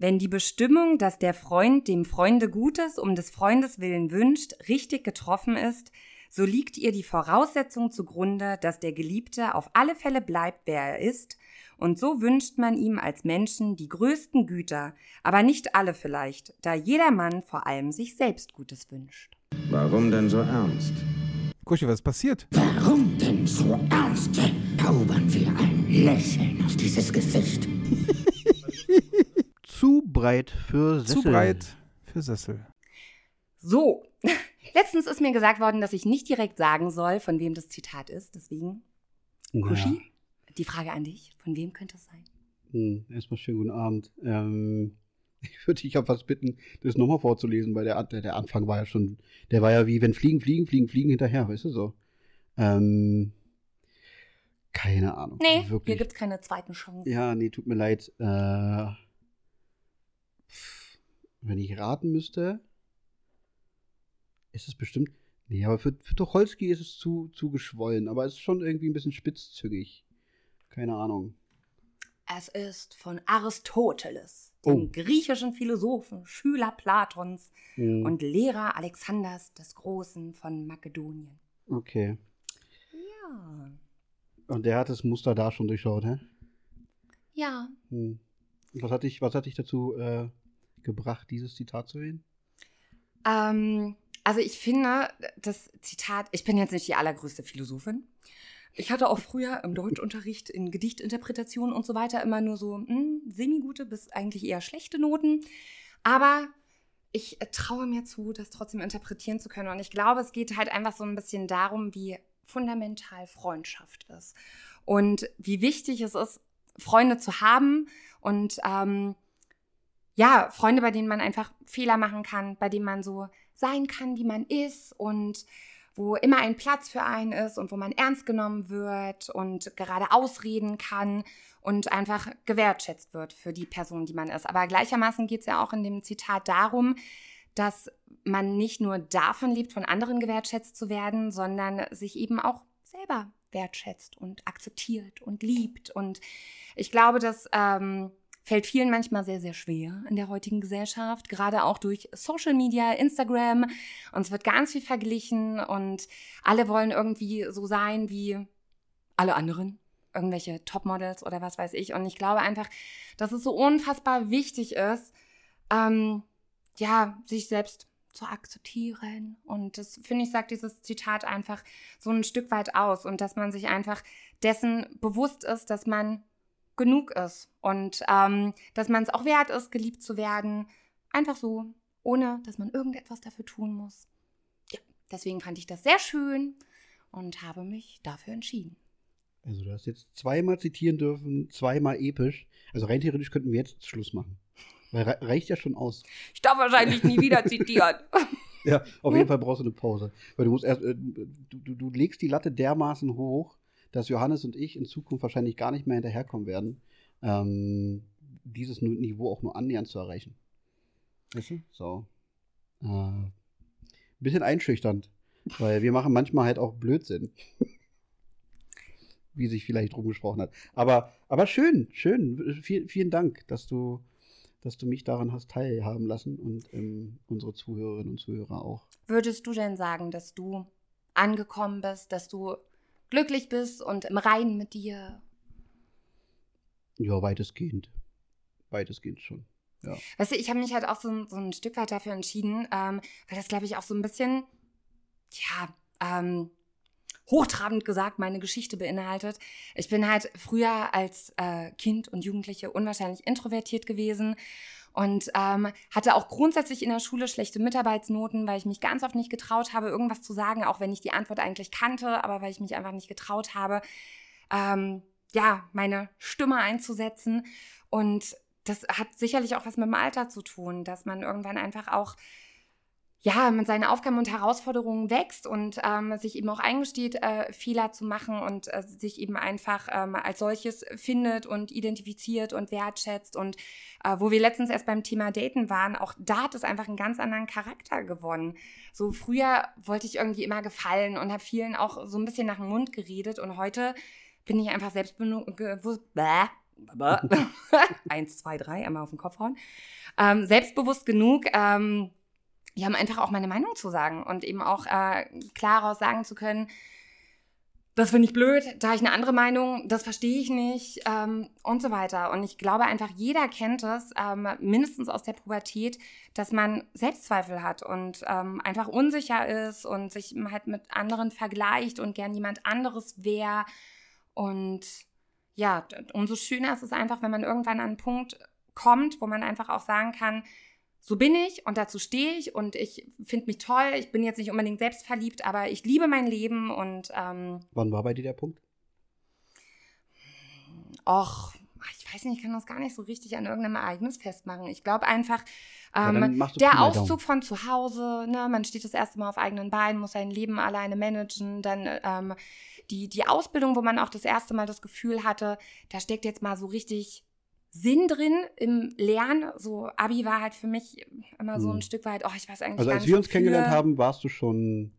Wenn die Bestimmung, dass der Freund dem Freunde Gutes um des Freundes willen wünscht, richtig getroffen ist, so liegt ihr die Voraussetzung zugrunde, dass der Geliebte auf alle Fälle bleibt, wer er ist, und so wünscht man ihm als Menschen die größten Güter, aber nicht alle vielleicht, da jeder Mann vor allem sich selbst Gutes wünscht. Warum denn so ernst? Kuschi, was ist passiert? Warum denn so ernst? Zaubern wir ein Lächeln auf dieses Gesicht. Zu breit für Sessel. Zu breit für Sessel. So, letztens ist mir gesagt worden, dass ich nicht direkt sagen soll, von wem das Zitat ist. Deswegen, Kuschi, die Frage an dich, von wem könnte es sein? Hm, erstmal schönen guten Abend. Ähm, ich würde dich ja fast bitten, das nochmal vorzulesen, weil der, der, der Anfang war ja schon, der war ja wie, wenn Fliegen, Fliegen, Fliegen, Fliegen hinterher, weißt du so. Ähm, keine Ahnung. Nee, hier wirklich. gibt es keine zweiten Chancen. Ja, nee, tut mir leid. Äh, wenn ich raten müsste, ist es bestimmt. Nee, aber für, für Tucholsky ist es zu, zu geschwollen, aber es ist schon irgendwie ein bisschen spitzzügig. Keine Ahnung. Es ist von Aristoteles, dem Oh. griechischen Philosophen, Schüler Platons Hm, und Lehrer Alexanders des Großen von Makedonien. okay. Ja. Und der hat das Muster da schon durchschaut, hä? Ja. Hm. Was hat dich, was hat dich dazu äh, gebracht, dieses Zitat zu wählen? Ähm, also ich finde, das Zitat, ich bin jetzt nicht die allergrößte Philosophin. Ich hatte auch früher im Deutschunterricht in Gedichtinterpretation und so weiter immer nur so hm, semi-gute bis eigentlich eher schlechte Noten. Aber ich traue mir zu, das trotzdem interpretieren zu können. Und ich glaube, es geht halt einfach so ein bisschen darum, wie fundamental Freundschaft ist. Und wie wichtig es ist, Freunde zu haben und ähm, ja, Freunde, bei denen man einfach Fehler machen kann, bei denen man so sein kann, wie man ist und wo immer ein Platz für einen ist und wo man ernst genommen wird und gerade ausreden kann und einfach gewertschätzt wird für die Person, die man ist. Aber gleichermaßen geht es ja auch in dem Zitat darum, dass man nicht nur davon lebt, von anderen gewertschätzt zu werden, sondern sich eben auch selber wertschätzt und akzeptiert und liebt. Und ich glaube, das ähm, fällt vielen manchmal sehr, sehr schwer in der heutigen Gesellschaft, gerade auch durch Social Media, Instagram. Und es wird ganz viel verglichen und alle wollen irgendwie so sein wie alle anderen. Irgendwelche Topmodels oder was weiß ich. Und ich glaube einfach, dass es so unfassbar wichtig ist, ähm, ja, sich selbst zu akzeptieren. Und das, finde ich, sagt dieses Zitat einfach so ein Stück weit aus. Und dass man sich einfach dessen bewusst ist, dass man genug ist. Und ähm, dass man es auch wert ist, geliebt zu werden. Einfach so, ohne dass man irgendetwas dafür tun muss. Ja, deswegen fand ich das sehr schön und habe mich dafür entschieden. Also du hast jetzt zweimal zitieren dürfen, zweimal episch. Also rein theoretisch könnten wir jetzt Schluss machen. Weil rei- reicht ja schon aus. Ich darf wahrscheinlich nie wieder zitieren. Ja, auf jeden Fall brauchst du eine Pause. Weil du musst erst, äh, du, du legst die Latte dermaßen hoch, dass Johannes und ich in Zukunft wahrscheinlich gar nicht mehr hinterherkommen werden, ähm, dieses Niveau auch nur annähernd zu erreichen. Weißt du? So. Äh, bisschen einschüchternd, weil wir machen manchmal halt auch Blödsinn. Wie sich vielleicht rumgesprochen hat. Aber, aber schön, schön. Viel, vielen Dank, dass du, dass du mich daran hast teilhaben lassen und ähm, unsere Zuhörerinnen und Zuhörer auch. Würdest du denn sagen, dass du angekommen bist, dass du glücklich bist und im Reinen mit dir? Ja, weitestgehend. Weitestgehend schon. Ja. Weißt du, ich habe mich halt auch so, ein- so ein Stück weit dafür entschieden, ähm, weil das, glaube ich, auch so ein bisschen, ja, ähm, hochtrabend gesagt meine Geschichte beinhaltet. Ich bin halt früher als äh, Kind und Jugendliche unwahrscheinlich introvertiert gewesen und ähm, hatte auch grundsätzlich in der Schule schlechte Mitarbeitsnoten, weil ich mich ganz oft nicht getraut habe, irgendwas zu sagen, auch wenn ich die Antwort eigentlich kannte, aber weil ich mich einfach nicht getraut habe, ähm, ja, meine Stimme einzusetzen. Und das hat sicherlich auch was mit dem Alter zu tun, dass man irgendwann einfach auch ja, mit seinen Aufgaben und Herausforderungen wächst und ähm, sich eben auch eingesteht, äh, Fehler zu machen und äh, sich eben einfach ähm, als solches findet und identifiziert und wertschätzt. Und äh, wo wir letztens erst beim Thema Daten waren, auch da hat es einfach einen ganz anderen Charakter gewonnen. So früher wollte ich irgendwie immer gefallen und habe vielen auch so ein bisschen nach dem Mund geredet und heute bin ich einfach selbstbewusst, eins, zwei, drei, einmal auf den Kopf hauen. Ähm, selbstbewusst genug, ähm, ja, um einfach auch meine Meinung zu sagen und eben auch äh, klaraus sagen zu können, das finde ich blöd, da habe ich eine andere Meinung, das verstehe ich nicht ähm, und so weiter. Und ich glaube einfach, jeder kennt es, ähm, mindestens aus der Pubertät, dass man Selbstzweifel hat und ähm, einfach unsicher ist und sich halt mit anderen vergleicht und gern jemand anderes wäre. Und ja, umso schöner ist es einfach, wenn man irgendwann an einen Punkt kommt, wo man einfach auch sagen kann, so bin ich und dazu stehe ich und ich finde mich toll. Ich bin jetzt nicht unbedingt selbstverliebt, aber ich liebe mein Leben und. Ähm, Wann war bei dir der Punkt? Och, ich weiß nicht, ich kann das gar nicht so richtig an irgendeinem Ereignis festmachen. Ich glaube einfach, Ja, ähm, du der Auszug von zu Hause, ne, man steht das erste Mal auf eigenen Beinen, muss sein Leben alleine managen, dann ähm, die, die Ausbildung, wo man auch das erste Mal das Gefühl hatte, da steckt jetzt mal so richtig Sinn drin im Lernen. So Abi war halt für mich immer so Hm. ein Stück weit, oh, ich weiß eigentlich Also als wir uns wofür. kennengelernt haben, warst du schon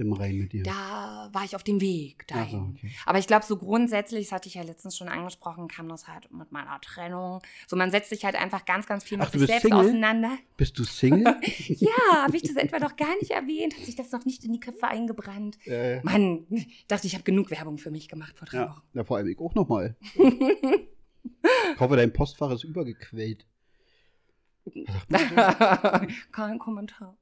im Rein mit dir. Da war ich auf dem Weg dahin. so, okay. Aber ich glaube, so grundsätzlich, das hatte ich ja letztens schon angesprochen, kam das halt mit meiner Trennung. So, man setzt sich halt einfach ganz, ganz viel mit Ach, du sich bist selbst Single? auseinander. Bist du Single? Ja, habe ich das etwa noch gar nicht erwähnt? Hat sich das noch nicht in die Köpfe eingebrannt? äh, Mann, ich dachte, ich habe genug Werbung für mich gemacht vor drei ja. Wochen. ja, vor allem ich auch nochmal. Ich hoffe, dein Postfach ist übergequält. Kein Kommentar.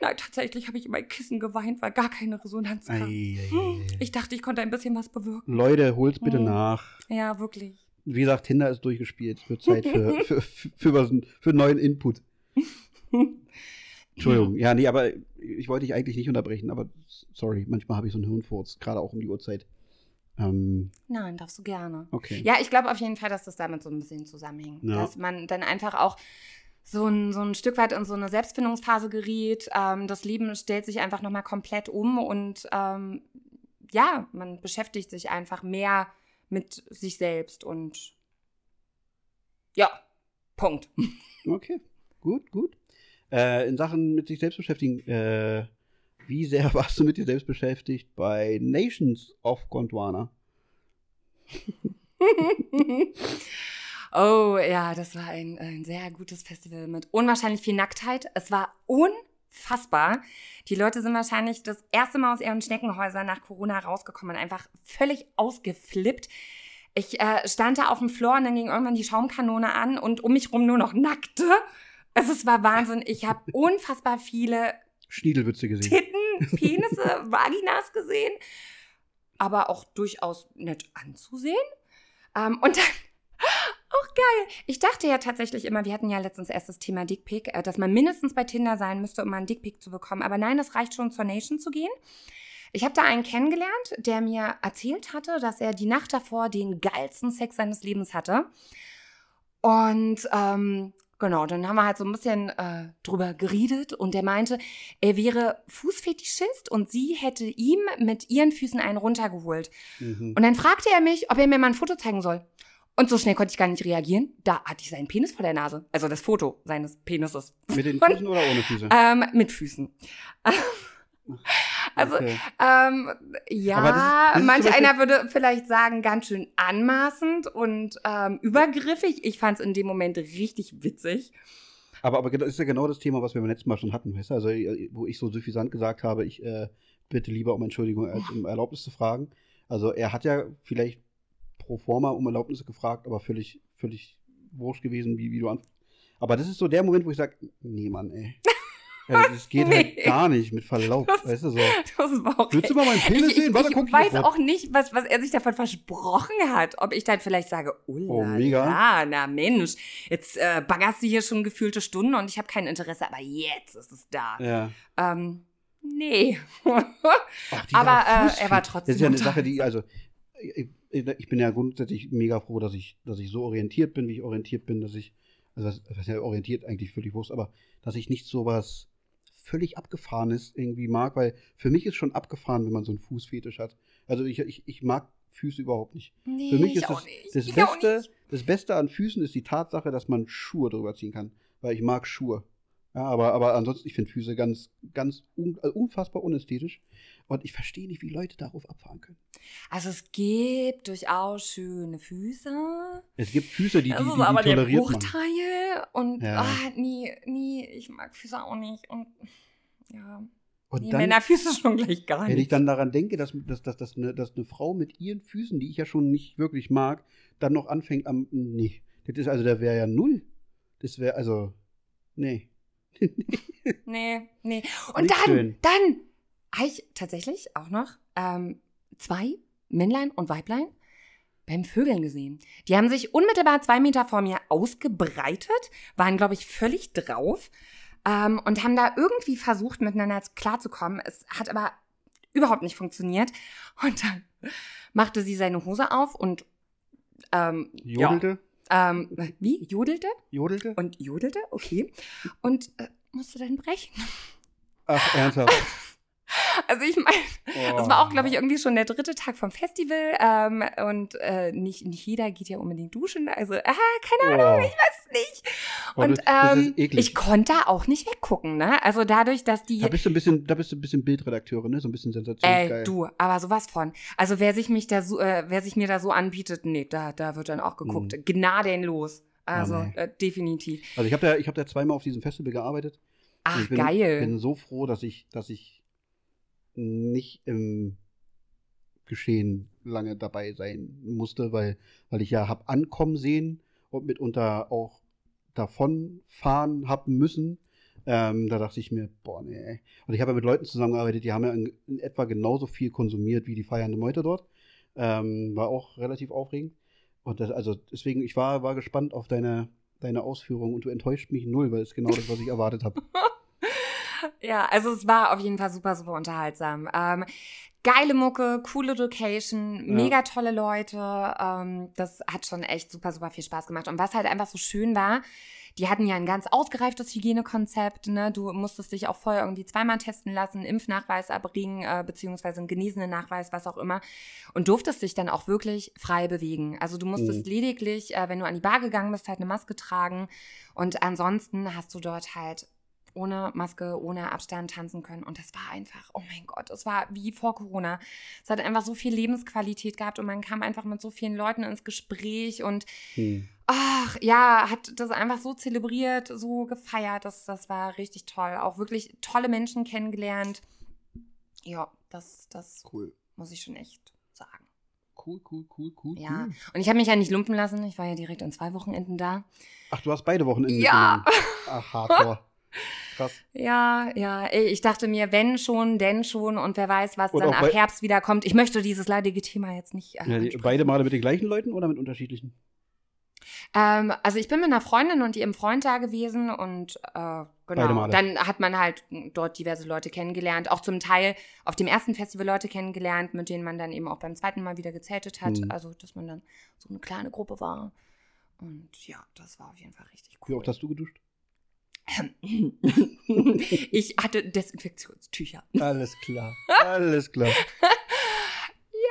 Nein, tatsächlich habe ich in mein Kissen geweint, weil gar keine Resonanz kam. Ei, ei, Hm, ei. Ich dachte, ich konnte ein bisschen was bewirken. Leute, holt's bitte Hm. nach. Ja, wirklich. Wie gesagt, Tinder ist durchgespielt. Es wird Zeit für, für, für, für, was, für neuen Input. Entschuldigung. Ja, nee, aber ich wollte dich eigentlich nicht unterbrechen, aber sorry, manchmal habe ich so einen Hirnfurz, gerade auch um die Uhrzeit. Ähm, Nein, darfst du gerne. okay. Ja, ich glaube auf jeden Fall, dass das damit so ein bisschen zusammenhängt. Ja. Dass man dann einfach auch so ein, so ein Stück weit in so eine Selbstfindungsphase geriet. Ähm, das Leben stellt sich einfach nochmal komplett um und ähm, ja, man beschäftigt sich einfach mehr mit sich selbst und ja, Punkt. Okay, gut, gut. Äh, in Sachen mit sich selbst beschäftigen, äh, wie sehr warst du mit dir selbst beschäftigt bei Nations of Gondwana? oh ja, das war ein, ein sehr gutes Festival mit unwahrscheinlich viel Nacktheit. Es war unfassbar. Die Leute sind wahrscheinlich das erste Mal aus ihren Schneckenhäusern nach Corona rausgekommen und einfach völlig ausgeflippt. Ich äh, stand da auf dem Floor und dann ging irgendwann die Schaumkanone an und um mich rum nur noch Nackte. Also es war Wahnsinn. Ich habe unfassbar viele Schniedelwitze gesehen. Titten, Penisse, Vaginas gesehen, aber auch durchaus nett anzusehen. Ähm, und dann, auch geil. Ich dachte ja tatsächlich immer, wir hatten ja letztens erst das Thema Dickpick, äh, dass man mindestens bei Tinder sein müsste, um mal einen Dickpick zu bekommen. Aber nein, es reicht schon zur Nation zu gehen. Ich habe da einen kennengelernt, der mir erzählt hatte, dass er die Nacht davor den geilsten Sex seines Lebens hatte. Und ähm, genau, dann haben wir halt so ein bisschen äh, drüber geredet und der meinte, er wäre Fußfetischist und sie hätte ihm mit ihren Füßen einen runtergeholt. Mhm. Und dann fragte er mich, ob er mir mal ein Foto zeigen soll. Und so schnell konnte ich gar nicht reagieren. Da hatte ich seinen Penis vor der Nase. Also das Foto seines Penises. Mit den Füßen oder ohne Füße? Ähm, mit Füßen. Also, Okay. ähm, ja, ist- ist manch einer würde vielleicht sagen, ganz schön anmaßend und ähm, übergriffig. Ich fand es in dem Moment richtig witzig. Aber, aber das ist ja genau das Thema, was wir beim letzten Mal schon hatten, weißt du? Also, äh, wo ich so suffisant gesagt habe, ich äh, bitte lieber um Entschuldigung als um Erlaubnis zu fragen. Also, er hat ja vielleicht pro forma um Erlaubnis gefragt, aber völlig, völlig wurscht gewesen, wie, wie du an. Aber das ist so der Moment, wo ich sage, nee, Mann, ey. Das geht Nee. halt gar nicht, mit Verlaub, weißt du so. Das war okay. Willst du mal meinen Penis ich, ich, sehen? Warte, ich guck weiß auch nicht, was, was er sich davon versprochen hat. Ob ich dann vielleicht sage, oh, Oh, mega. la, na Mensch, jetzt äh, baggerst du hier schon gefühlte Stunden und ich habe kein Interesse, aber jetzt ist es da. Ja. Ähm, nee. Ach, Aber, äh, er war trotzdem Das ist ja eine Sache, die, also, ich, ich bin ja grundsätzlich mega froh, dass ich, dass ich so orientiert bin, wie ich orientiert bin, dass ich, also was, was ja orientiert eigentlich völlig wurscht, aber dass ich nicht sowas völlig abgefahrenes irgendwie mag, weil für mich ist schon abgefahren, wenn man so einen Fußfetisch hat. Also ich, ich, ich mag Füße überhaupt nicht. nee, Für mich ich ist das, das, Beste, das Beste an Füßen ist die Tatsache, dass man Schuhe drüber ziehen kann. Weil ich mag Schuhe. Ja, aber, aber ansonsten, ich finde Füße ganz, ganz un, äh, unfassbar unästhetisch. Und ich verstehe nicht, wie Leute darauf abfahren können. Also es gibt durchaus schöne Füße. Es gibt Füße, die, die, die, die aber der toleriert man. Bruchteil. Und Ja. ah, nee, nee, ich mag Füße auch nicht. Und ja, Und die dann, Männerfüße schon gleich gar wenn ich nicht. dann daran denke, dass, dass, dass, dass, eine, dass eine Frau mit ihren Füßen, die ich ja schon nicht wirklich mag, dann noch anfängt am. Nee. Das ist also, der wäre ja null. Das wäre also. Nee. Nee, nee. Und Nicht dann, schön. dann habe ich tatsächlich auch noch ähm, zwei Männlein und Weiblein beim Vögeln gesehen. Die haben sich unmittelbar zwei Meter vor mir ausgebreitet, waren, glaube ich, völlig drauf ähm, und haben da irgendwie versucht, miteinander klarzukommen. Es hat aber überhaupt nicht funktioniert. Und dann machte sie seine Hose auf und ähm, Jodelte? Ja, ähm, wie? Jodelte? Jodelte? Und jodelte, okay. Und äh, musste dann brechen. Ach, ernsthaft. Also ich meine, das Oh. war auch, glaube ich, irgendwie schon der dritte Tag vom Festival. Ähm, und äh, nicht, nicht jeder geht ja unbedingt duschen. Also, ah, keine Ahnung, Oh. ich weiß nicht. Oh, Und das- das ist ähm, eklig. ich konnte da auch nicht weggucken, ne? Also dadurch, dass die. Da bist du ein bisschen, da bist du ein bisschen Bildredakteurin, ne? So ein bisschen sensationsgeil. Ey, du, aber sowas von. Also wer sich mich da so, äh, wer sich mir da so anbietet, nee, da, da wird dann auch geguckt. Gnadenlos. Also Ah, nee. äh, definitiv. Also ich habe da, ich habe da zweimal auf diesem Festival gearbeitet. Ach, ich bin, geil. bin so froh, dass ich, dass ich nicht im Geschehen lange dabei sein musste, weil, weil ich ja hab ankommen sehen und mitunter auch davon fahren haben müssen. Ähm, da dachte ich mir, boah, nee. Und ich habe ja mit Leuten zusammengearbeitet, die haben ja in, in etwa genauso viel konsumiert wie die feiernde Meute dort. Ähm, war auch relativ aufregend. Und das, also deswegen, ich war, war gespannt auf deine, deine Ausführung und du enttäuscht mich null, weil es genau das, was ich erwartet habe. Ja, also es war auf jeden Fall super, super unterhaltsam. Ähm, geile Mucke, coole Location, Ja. mega tolle Leute. Ähm, das hat schon echt super, super viel Spaß gemacht. Und was halt einfach so schön war, die hatten ja ein ganz ausgereiftes Hygienekonzept. Ne? Du musstest dich auch vorher irgendwie zweimal testen lassen, Impfnachweis erbringen, äh, beziehungsweise einen genesenen Nachweis, was auch immer. Und durftest dich dann auch wirklich frei bewegen. Also du musstest Mhm. lediglich, äh, wenn du an die Bar gegangen bist, halt eine Maske tragen. Und ansonsten hast du dort halt ohne Maske, ohne Abstand tanzen können. Und das war einfach, oh mein Gott, es war wie vor Corona. Es hat einfach so viel Lebensqualität gehabt und man kam einfach mit so vielen Leuten ins Gespräch und Hm. ach ja, hat das einfach so zelebriert, so gefeiert. Das, das war richtig toll. Auch wirklich tolle Menschen kennengelernt. Ja, das, das Cool. muss ich schon echt sagen. Cool, cool, cool, cool. Ja. cool. Und ich habe mich ja nicht lumpen lassen. Ich war ja direkt an zwei Wochenenden da. Ach, du hast beide Wochenende Ja. Ach, hardcore. Krass. Ja, ja, ich dachte mir, wenn schon, denn schon und wer weiß, was Und dann ab Herbst wieder kommt. Ich möchte dieses leidige Thema jetzt nicht. Äh, Ja, die, beide Male mit den gleichen Leuten oder mit unterschiedlichen? ähm, also ich bin mit einer Freundin und ihrem Freund da gewesen und äh, Beide genau. Male. Dann hat man halt dort diverse Leute kennengelernt, auch zum Teil auf dem ersten Festival Leute kennengelernt, mit denen man dann eben auch beim zweiten Mal wieder gezeltet hat. Mhm. Also dass man dann so eine kleine Gruppe war. Und ja, das war auf jeden Fall richtig Wie cool. oft hast du geduscht? ich hatte Desinfektionstücher. Alles klar. Alles klar.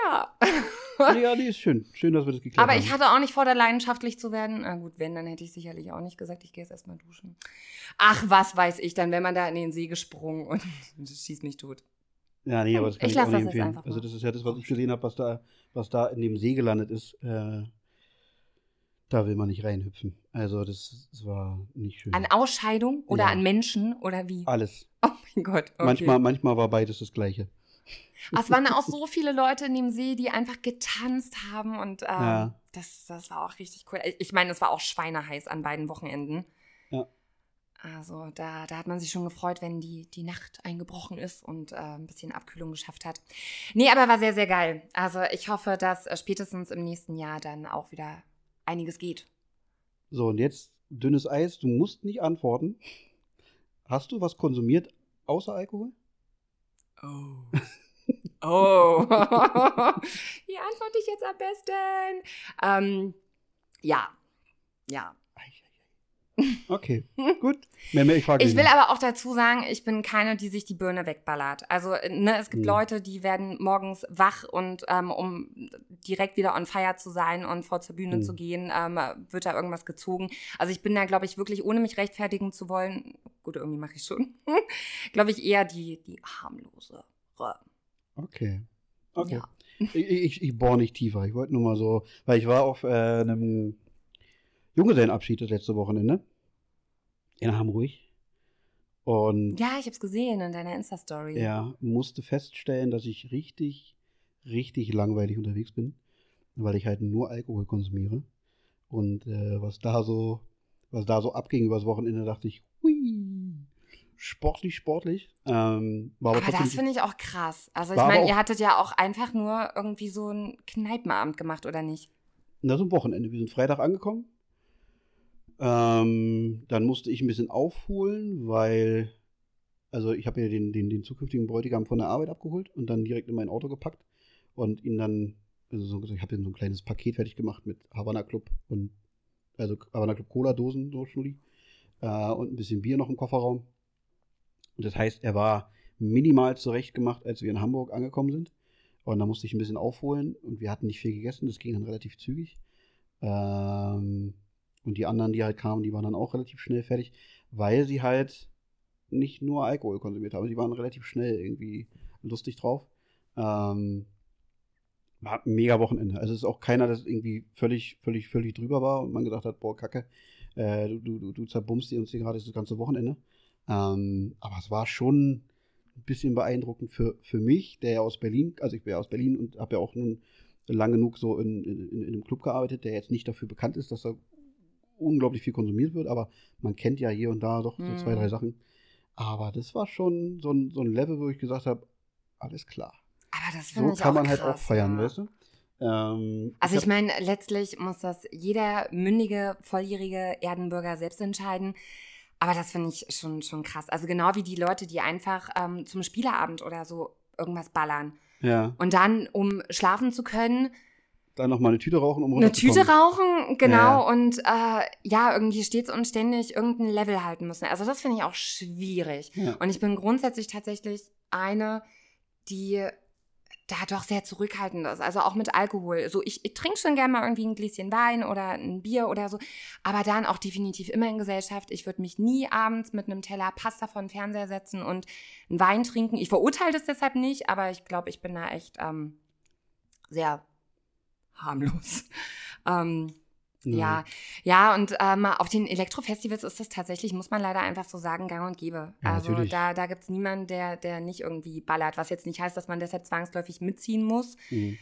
Ja. Ja, die ist schön. Schön, dass wir das geklärt Aber haben. ich hatte auch nicht vor, da leidenschaftlich zu werden. Na gut, wenn, dann hätte ich sicherlich auch nicht gesagt, ich gehe jetzt erstmal duschen. Ach, was weiß ich dann, wenn man da in den See gesprungen und schießt mich tot. ja, nee, aber das kann Ich ich, auch nicht empfehlen. Also das ist ja das, was ich gesehen habe, was da, was da in dem See gelandet ist. Äh, da will man nicht reinhüpfen. Also das, das war nicht schön. An Ausscheidung oder Ja. an Menschen oder wie? Alles. Oh mein Gott. Okay. Manchmal, manchmal war beides das Gleiche. Es waren auch so viele Leute in dem See, die einfach getanzt haben und ähm, Ja. das, das war auch richtig cool. Ich meine, es war auch schweineheiß an beiden Wochenenden. Ja. Also da, da hat man sich schon gefreut, wenn die, die Nacht eingebrochen ist und äh, ein bisschen Abkühlung geschafft hat. Nee, aber war sehr, sehr geil. Also ich hoffe, dass äh, spätestens im nächsten Jahr dann auch wieder einiges geht. So, und jetzt dünnes Eis. Du musst nicht antworten. Hast du was konsumiert außer Alkohol? Oh. Oh. Wie antworte ich jetzt am besten? Ähm, ja. Ja. Okay, gut. Mehr, mehr, ich frage Ich will nicht. aber auch dazu sagen, ich bin keine, die sich die Birne wegballert. Also, ne, es gibt Hm. Leute, die werden morgens wach und ähm, um direkt wieder on fire zu sein und vor zur Bühne Hm. zu gehen, ähm, wird da irgendwas gezogen. Also ich bin da, glaube ich, wirklich, ohne mich rechtfertigen zu wollen, gut, irgendwie mache ich schon. Glaube ich eher die, die harmlose. Okay. Okay. Ja. Ich, ich, ich bohre nicht tiefer. Ich wollte nur mal so, weil ich war auf äh, einem Junggesellenabschied das letzte Wochenende in Hamburg. Und Ja, ich habe es gesehen in deiner Insta-Story. ja, musste feststellen, dass ich richtig, richtig langweilig unterwegs bin, weil ich halt nur Alkohol konsumiere. Und äh, was da so, was da so abging übers Wochenende, dachte ich, hui, sportlich, sportlich. Ähm, aber Aber das trotzdem, finde ich auch krass. Also ich meine, ihr hattet ja auch einfach nur irgendwie so einen Kneipenabend gemacht, oder nicht? na, so ein Wochenende. Wir sind Freitag angekommen. Ähm, dann musste ich ein bisschen aufholen, weil, also ich habe ja den, den, den zukünftigen Bräutigam von der Arbeit abgeholt und dann direkt in mein Auto gepackt und ihn dann, also so, ich habe ihm so ein kleines Paket fertig gemacht mit Havana Club und, also Havana Club Cola-Dosen, so Schnulli, äh, und ein bisschen Bier noch im Kofferraum. Und das heißt, er war minimal zurechtgemacht, als wir in Hamburg angekommen sind. Und da musste ich ein bisschen aufholen und wir hatten nicht viel gegessen, das ging dann relativ zügig. Ähm, und die anderen, die halt kamen, die waren dann auch relativ schnell fertig, weil sie halt nicht nur Alkohol konsumiert haben. Sie waren relativ schnell irgendwie lustig drauf. Ähm, war ein mega Wochenende. Also es ist auch keiner, das irgendwie völlig, völlig, völlig drüber war und man gedacht hat, boah, Kacke, äh, du, du, du, zerbummst dir uns hier gerade das ganze Wochenende. Ähm, aber es war schon ein bisschen beeindruckend für, für mich, der ja aus Berlin, also ich bin ja aus Berlin und habe ja auch nun lang genug so in, in, in einem Club gearbeitet, der jetzt nicht dafür bekannt ist, dass da unglaublich viel konsumiert wird, aber man kennt ja hier und da doch so Mhm. zwei, drei Sachen. Aber das war schon so ein, so ein Level, wo ich gesagt habe, alles klar. Aber das So ich kann man halt auch krass, feiern, ja. weißt du? Ähm, Also ich hab- meine, letztlich muss das jeder mündige, volljährige Erdenbürger selbst entscheiden. Aber das finde ich schon, schon krass. Also genau wie die Leute, die einfach ähm, zum Spieleabend oder so irgendwas ballern. ja, Und dann, um schlafen zu können, dann noch mal eine Tüte rauchen, um eine Tüte rauchen, genau, Ja. und äh, ja, irgendwie stets und ständig irgendein Level halten müssen. Also das finde ich auch schwierig. Ja. Und ich bin grundsätzlich tatsächlich eine, die da doch sehr zurückhaltend ist. Also auch mit Alkohol. So, ich, ich trinke schon gerne mal irgendwie ein Gläschen Wein oder ein Bier oder so, aber dann auch definitiv immer in Gesellschaft. Ich würde mich nie abends mit einem Teller Pasta vor den Fernseher setzen und einen Wein trinken. Ich verurteile das deshalb nicht, aber ich glaube, ich bin da echt ähm, sehr harmlos. ähm, ja, ja, und ähm, auf den Elektrofestivals ist das tatsächlich, muss man leider einfach so sagen, gang und gäbe. Ja, also natürlich. da, da gibt es niemanden, der, der nicht irgendwie ballert, was jetzt nicht heißt, dass man deshalb zwangsläufig mitziehen muss. Mhm.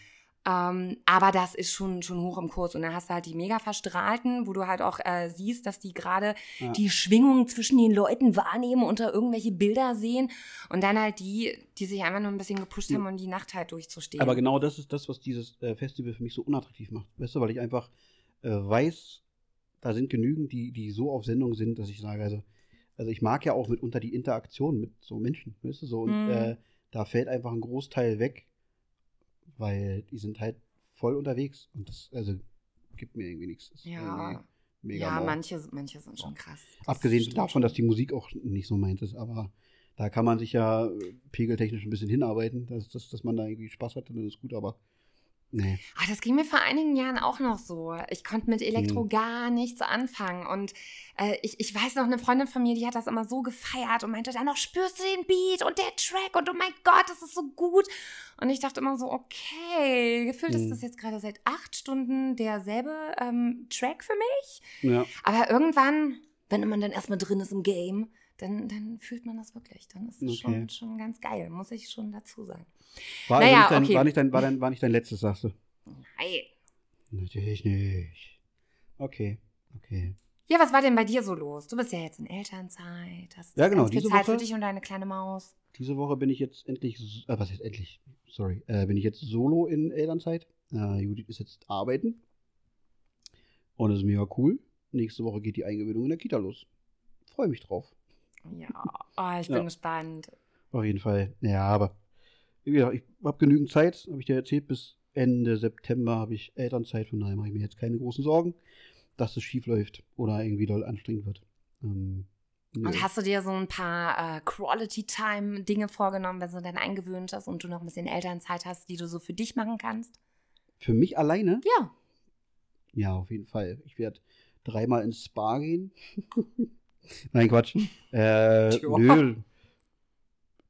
Ähm, aber das ist schon, schon hoch im Kurs. Und dann hast du halt die mega verstrahlten, wo du halt auch äh, siehst, dass die gerade Ja. die Schwingung zwischen den Leuten wahrnehmen und da irgendwelche Bilder sehen. Und dann halt die, die sich einfach nur ein bisschen gepusht Mhm. haben, um die Nacht halt durchzustehen. Aber genau das ist das, was dieses äh, Festival für mich so unattraktiv macht. Weißt du, weil ich einfach äh, weiß, da sind genügend, die, die so auf Sendung sind, dass ich sage, also, also ich mag ja auch mitunter die Interaktion mit so Menschen, weißt du, so. Und äh, da fällt einfach ein Großteil weg, weil die sind halt voll unterwegs und das, also, gibt mir irgendwie nichts. Ja. irgendwie Mega ja, mau. manche, manche sind schon krass. Das Abgesehen davon, dass die Musik auch nicht so meint ist, aber da kann man sich ja äh, pegeltechnisch ein bisschen hinarbeiten, dass, dass, dass man da irgendwie Spaß hat, dann ist gut, aber nee. Ah, das ging mir vor einigen Jahren auch noch so. Ich konnte mit Elektro Mhm. gar nichts anfangen. Und äh, ich, ich weiß noch, eine Freundin von mir, die hat das immer so gefeiert und meinte dann noch, spürst du den Beat und der Track und oh mein Gott, das ist so gut. Und ich dachte immer so, okay, gefühlt ist Mhm. das jetzt gerade seit acht Stunden derselbe ähm, Track für mich. Ja. Aber irgendwann, wenn man dann erstmal drin ist im Game, dann, dann fühlt man das wirklich. Dann ist es Okay. schon, schon ganz geil, muss ich schon dazu sagen. War, Naja, nicht dein, okay. war, nicht dein, war, dein, war nicht dein letztes, sagst du? Nein. Natürlich nicht. Okay, okay. Ja, was war denn bei dir so los? Du bist ja jetzt in Elternzeit, hast Ja, genau, viel Zeit für Woche- dich und deine kleine Maus. Diese Woche bin ich jetzt endlich, äh, was heißt endlich? Sorry, äh, bin ich jetzt solo in Elternzeit. Äh, Judith ist jetzt arbeiten. Und es ist mega cool. Nächste Woche geht die Eingewöhnung in der Kita los. Freue mich drauf. Ja, oh, ich Ja. bin gespannt. Auf jeden Fall. Ja, aber wie gesagt, ich habe genügend Zeit, habe ich dir erzählt. Bis Ende September habe ich Elternzeit. Von daher mache ich mir jetzt keine großen Sorgen, dass es schief läuft oder irgendwie doll anstrengend wird. Ähm, nö. Und hast du dir so ein paar äh, Quality-Time-Dinge vorgenommen, wenn du dann eingewöhnt hast und du noch ein bisschen Elternzeit hast, die du so für dich machen kannst? Für mich alleine? Ja. Ja, auf jeden Fall. Ich werde dreimal ins Spa gehen. Nein, Quatsch. Äh, nö.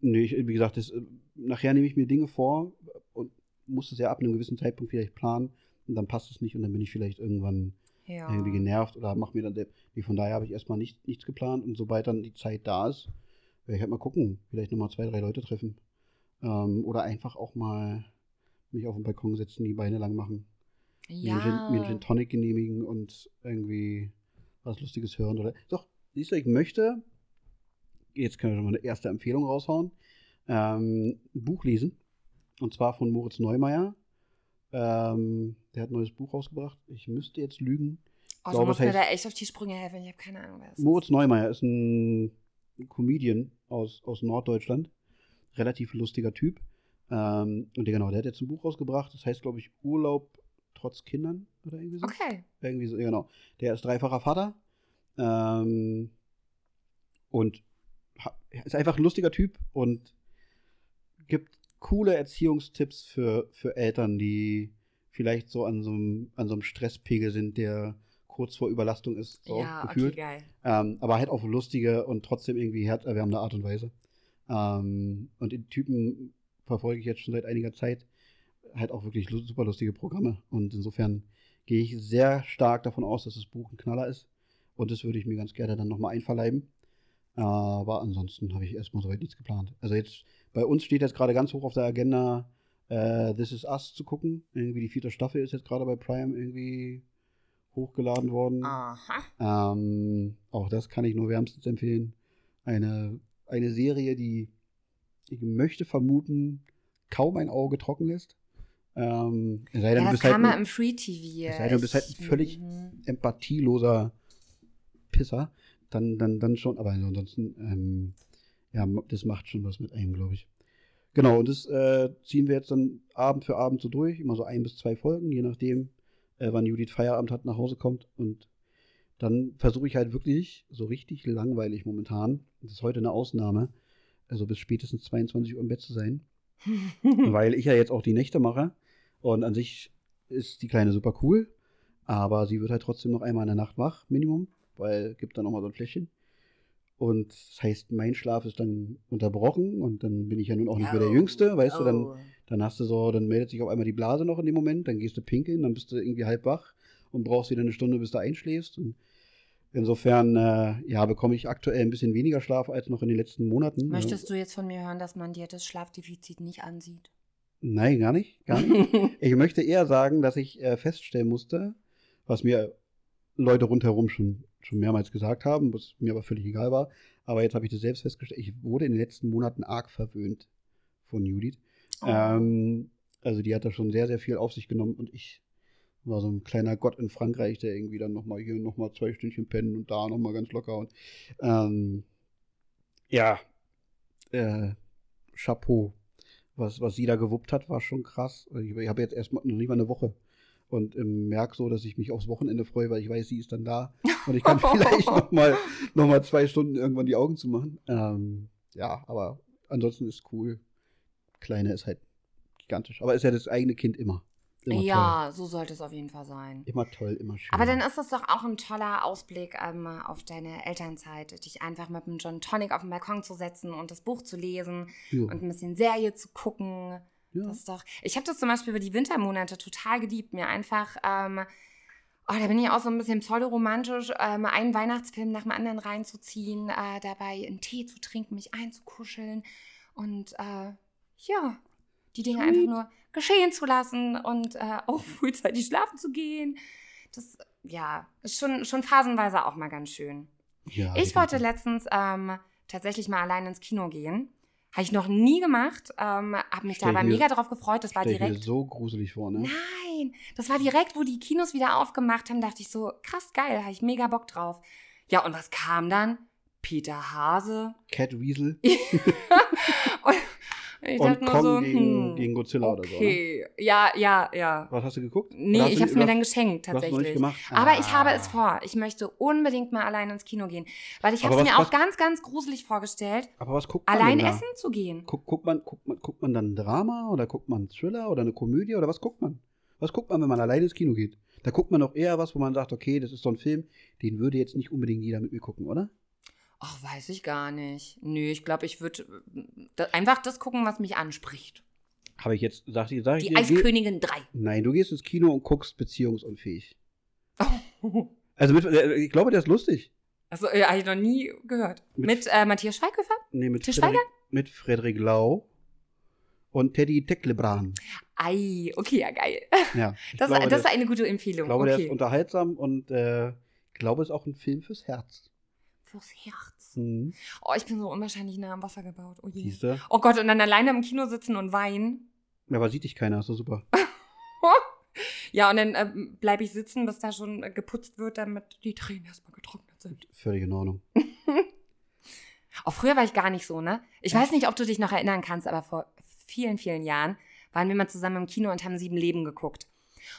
Nö, ich, wie gesagt, das, äh, nachher nehme ich mir Dinge vor und muss es ja ab einem gewissen Zeitpunkt vielleicht planen und dann passt es nicht und dann bin ich vielleicht irgendwann Ja. irgendwie genervt oder mach mir dann nee, von daher habe ich erstmal nicht, nichts geplant und sobald dann die Zeit da ist, werde ich halt mal gucken, vielleicht nochmal zwei, drei Leute treffen. Ähm, oder einfach auch mal mich auf den Balkon setzen, die Beine lang machen, mir, einen Gin, mir einen Ja. Gin Tonic genehmigen und irgendwie was Lustiges hören oder. Doch, siehst du, ich möchte, jetzt können wir schon mal eine erste Empfehlung raushauen, ähm, ein Buch lesen. Und zwar von Moritz Neumeier. Ähm, der hat ein neues Buch rausgebracht. Ich müsste jetzt lügen. Oh, glaube, du musst mir da echt auf die Sprünge helfen. Ich habe keine Ahnung, wer es ist. Moritz Neumeier ist ein Comedian aus, aus Norddeutschland. Relativ lustiger Typ. Ähm, und der, genau, der hat jetzt ein Buch rausgebracht. Das heißt, glaube ich, Urlaub trotz Kindern oder irgendwie so. Okay. Irgendwie so, genau. Der ist dreifacher Vater. Ähm, und ist einfach ein lustiger Typ und gibt coole Erziehungstipps für, für Eltern, die vielleicht so an so einem, an so einem Stresspegel sind, der kurz vor Überlastung ist, so ja, gefühlt. okay, geil. Ähm, aber halt auf lustige und trotzdem irgendwie herzerwärmende Art und Weise. Ähm, und den Typen verfolge ich jetzt schon seit einiger Zeit. Halt auch wirklich super lustige Programme. Und insofern gehe ich sehr stark davon aus, dass das Buch ein Knaller ist. Und das würde ich mir ganz gerne dann nochmal einverleiben. Aber ansonsten habe ich erstmal soweit nichts geplant. Also jetzt, bei uns steht jetzt gerade ganz hoch auf der Agenda, äh, This Is Us zu gucken. Irgendwie die vierte Staffel ist jetzt gerade bei Prime irgendwie hochgeladen worden. Aha. Ähm, auch das kann ich nur wärmstens empfehlen. Eine, eine Serie, die ich möchte vermuten, kaum ein Auge trocken lässt. Ähm, sei denn, Ja, du das bist kam halt ein im Free TV. sei denn, du bist halt ein völlig- Mhm. empathieloser Pisser, dann, dann, dann schon. Aber ansonsten, ähm, ja, das macht schon was mit einem, glaube ich. Genau, und das äh, ziehen wir jetzt dann Abend für Abend so durch. Immer so ein bis zwei Folgen, je nachdem, äh, wann Judith Feierabend hat, nach Hause kommt. Und dann versuche ich halt wirklich, so richtig langweilig momentan, das ist heute eine Ausnahme, also bis spätestens 22 Uhr im Bett zu sein, weil ich ja jetzt auch die Nächte mache. Und an sich ist die Kleine super cool, aber sie wird halt trotzdem noch einmal in der Nacht wach, Minimum, weil gibt dann noch mal so ein Fläschchen. Und das heißt, mein Schlaf ist dann unterbrochen und dann bin ich ja nun auch nicht mehr der Oh, Jüngste, weißt du, dann, oh. dann hast du so, dann meldet sich auf einmal die Blase noch in dem Moment, dann gehst du pinkeln, dann bist du irgendwie halb wach und brauchst wieder eine Stunde, bis du einschläfst. Und insofern, äh, ja, bekomme ich aktuell ein bisschen weniger Schlaf als noch in den letzten Monaten. Möchtest du jetzt von mir hören, dass man dir das Schlafdefizit nicht ansieht? Nein, gar nicht, gar nicht. Ich möchte eher sagen, dass ich äh, feststellen musste, was mir Leute rundherum schon, schon mehrmals gesagt haben, was mir aber völlig egal war. Aber jetzt habe ich das selbst festgestellt. Ich wurde in den letzten Monaten arg verwöhnt von Judith. Oh. Ähm, also die hat da schon sehr, sehr viel auf sich genommen und ich war so ein kleiner Gott in Frankreich, der irgendwie dann nochmal hier nochmal zwei Stündchen pennen und da nochmal ganz locker und ähm, ja, äh, Chapeau. Was, was sie da gewuppt hat, war schon krass. Ich, ich habe jetzt erstmal noch nicht mal eine Woche und ähm, merke so, dass ich mich aufs Wochenende freue, weil ich weiß, sie ist dann da und ich kann vielleicht nochmal noch mal zwei Stunden irgendwann die Augen zu machen. Ähm, ja, aber ansonsten ist cool. Kleine ist halt gigantisch. Aber ist ja das eigene Kind immer. Immer ja, so sollte es auf jeden Fall sein. toll. Immer toll, immer schön. Aber dann ist das doch auch ein toller Ausblick ähm, auf deine Elternzeit, dich einfach mit einem John Tonic auf den Balkon zu setzen und das Buch zu lesen ja. und ein bisschen Serie zu gucken. Ja. Das ist doch. Ich habe das zum Beispiel über die Wintermonate total geliebt, mir einfach. Ähm, oh, da bin ich auch so ein bisschen pseudoromantisch, ähm, einen Weihnachtsfilm nach dem anderen reinzuziehen, äh, dabei einen Tee zu trinken, mich einzukuscheln und äh, ja, die Dinge Sweet. einfach nur geschehen zu lassen und äh, auch frühzeitig schlafen zu gehen. Das, ja, ist schon, schon phasenweise auch mal ganz schön. ja Ich wollte letztens ähm, tatsächlich mal allein ins Kino gehen. Habe ich noch nie gemacht. Ähm, habe mich Stell da ich aber mir- mega drauf gefreut. Das war ich mir direkt. so gruselig vor, ne? Nein, das war direkt, wo die Kinos wieder aufgemacht haben. Dachte ich so, krass geil, habe ich mega Bock drauf. Ja, und was kam dann? Peter Hase. Cat Weasel ich und dachte nur Kong so, gegen, hm, gegen Godzilla oder so. Ne? okay. Ja, ja, ja. Was hast du geguckt? Nee, ich habe es mir dann geschenkt, tatsächlich. gemacht? Aber ich habe Ah. es vor. Ich möchte unbedingt mal allein ins Kino gehen. Weil ich habe es was- mir auch was- ganz, ganz gruselig vorgestellt, Aber was guckt man allein essen zu gehen. Guck, guckt, man, guckt, man, guckt man dann ein Drama oder guckt man einen Thriller oder eine Komödie oder was guckt man? Was guckt man, wenn man alleine ins Kino geht? Da guckt man doch eher was, wo man sagt, okay, das ist so ein Film, den würde jetzt nicht unbedingt jeder mit mir gucken, oder? Ach, weiß ich gar nicht. Nö, ich glaube, ich würde einfach das gucken, was mich anspricht. Habe ich jetzt, sag ich, sag ich Die geh- Eiskönigin 3. Nein, du gehst ins Kino und guckst beziehungsunfähig. Also mit, äh, ich glaube, der ist lustig. Also, ja, habe ich noch nie gehört. Mit- Mit, äh, Matthias Schweighöfer? Nee, mit Frederik, mit Frederik Lau und Teddy Tecklebran. Ei, okay, ja, geil. Ja, ich Das, glaube, das ist eine gute ich Empfehlung. glaube, der ist okay. unterhaltsam und äh, ich glaube, es ist auch ein Film fürs Herz. Fürs Herz. Mhm. Oh, ich bin so unwahrscheinlich nah am Wasser gebaut. Oh, je. Oh Gott, und dann alleine im Kino sitzen und weinen. Ja, aber sieht dich keiner, ist doch super. Ja, und dann ähm, bleibe ich sitzen, bis da schon äh, geputzt wird, damit die Tränen erstmal getrocknet sind. Völlig in Ordnung. Auch früher war ich gar nicht so, ne? Ich weiß nicht, ob du dich noch erinnern kannst, aber vor vielen, vielen Jahren waren wir mal zusammen im Kino und haben Sieben Leben geguckt.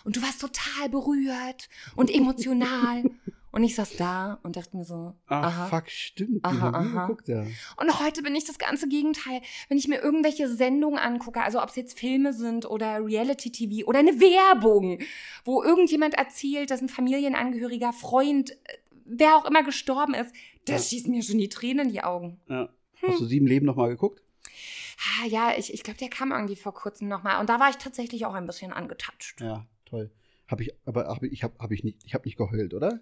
Und du warst total berührt und emotional. Und ich saß da und dachte mir so, Ach, aha. fuck, stimmt. Aha, aha. geguckt, ja. Und heute bin ich das ganze Gegenteil. Wenn ich mir irgendwelche Sendungen angucke, also ob es jetzt Filme sind oder Reality-TV oder eine Werbung, wo irgendjemand erzählt, dass ein Familienangehöriger, Freund, äh, wer auch immer gestorben ist, das schießt mir schon die Tränen in die Augen. ja. Hast du sieben Leben nochmal geguckt? Ah, ja, ich, ich glaube, der kam irgendwie vor kurzem nochmal. Und da war ich tatsächlich auch ein bisschen angetatscht. Ja, toll. Hab ich, aber hab ich, habe hab ich nicht, ich habe nicht geheult, oder?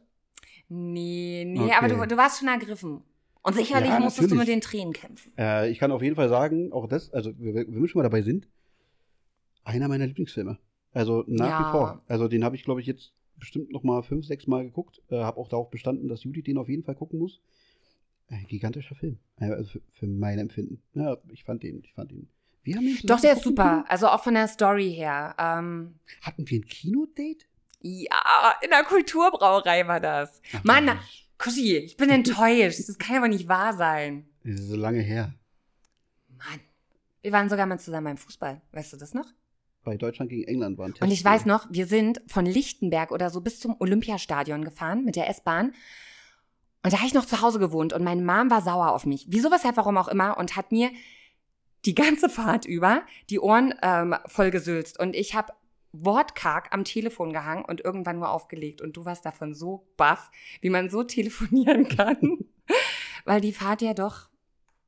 Nee, nee, Okay. aber du, du warst schon ergriffen. Und sicherlich Ja, musstest du mit den Tränen kämpfen. Äh, ich kann auf jeden Fall sagen, auch das, also wenn wir schon mal dabei sind, einer meiner Lieblingsfilme. Also nach Ja. wie vor. Also den habe ich, glaube ich, jetzt bestimmt noch mal fünf, sechs Mal geguckt. Äh, habe auch darauf bestanden, dass Judy den auf jeden Fall gucken muss. Ein gigantischer Film. Äh, Also für, für mein Empfinden. Ja, ich fand den, ich fand den. Wir haben den Doch, der ist super. Also auch von der Story her. Ähm? Hatten wir ein Kinodate? Ja, in der Kulturbrauerei war das. Ach, Mann, Mann. Kussi, ich bin enttäuscht. Das kann ja wohl nicht wahr sein. Das ist so lange her. Mann. Wir waren sogar mal zusammen beim Fußball. Weißt du das noch? Bei Deutschland gegen England waren Und ich weiß noch, wir sind von Lichtenberg oder so bis zum Olympiastadion gefahren mit der S-Bahn. Und da habe ich noch zu Hause gewohnt und meine Mom war sauer auf mich. Wieso, weshalb, warum auch immer. Und hat mir die ganze Fahrt über die Ohren ähm, vollgesülzt. Und ich habe wortkarg am Telefon gehangen und irgendwann nur aufgelegt. Und du warst davon so baff, wie man so telefonieren kann. Weil die Fahrt ja doch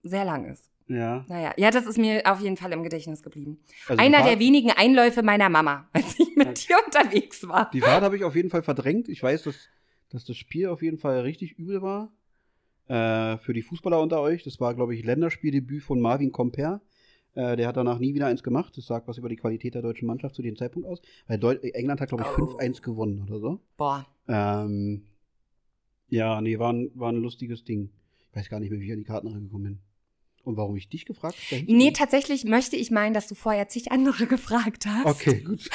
sehr lang ist. Ja. Naja, ja, das ist mir auf jeden Fall im Gedächtnis geblieben. Also Einer der wenigen Einläufe meiner Mama, als ich mit dir unterwegs war. Die Fahrt habe ich auf jeden Fall verdrängt. Ich weiß, dass, dass das Spiel auf jeden Fall richtig übel war. Äh, für die Fußballer unter euch. Das war, glaube ich, Länderspieldebüt von Marvin Comper. Äh, der hat danach nie wieder eins gemacht. Das sagt was über die Qualität der deutschen Mannschaft zu dem Zeitpunkt aus. Weil Deu England hat, glaube ich, Oh. 5-1 gewonnen oder so. Boah. Ähm, ja, nee, war ein, war ein lustiges Ding. Ich weiß gar nicht mehr, wie ich an die Karten rangekommen bin. Und warum ich dich gefragt habe? Nee, tatsächlich möchte ich meinen, dass du vorher zig andere gefragt hast. Okay, gut.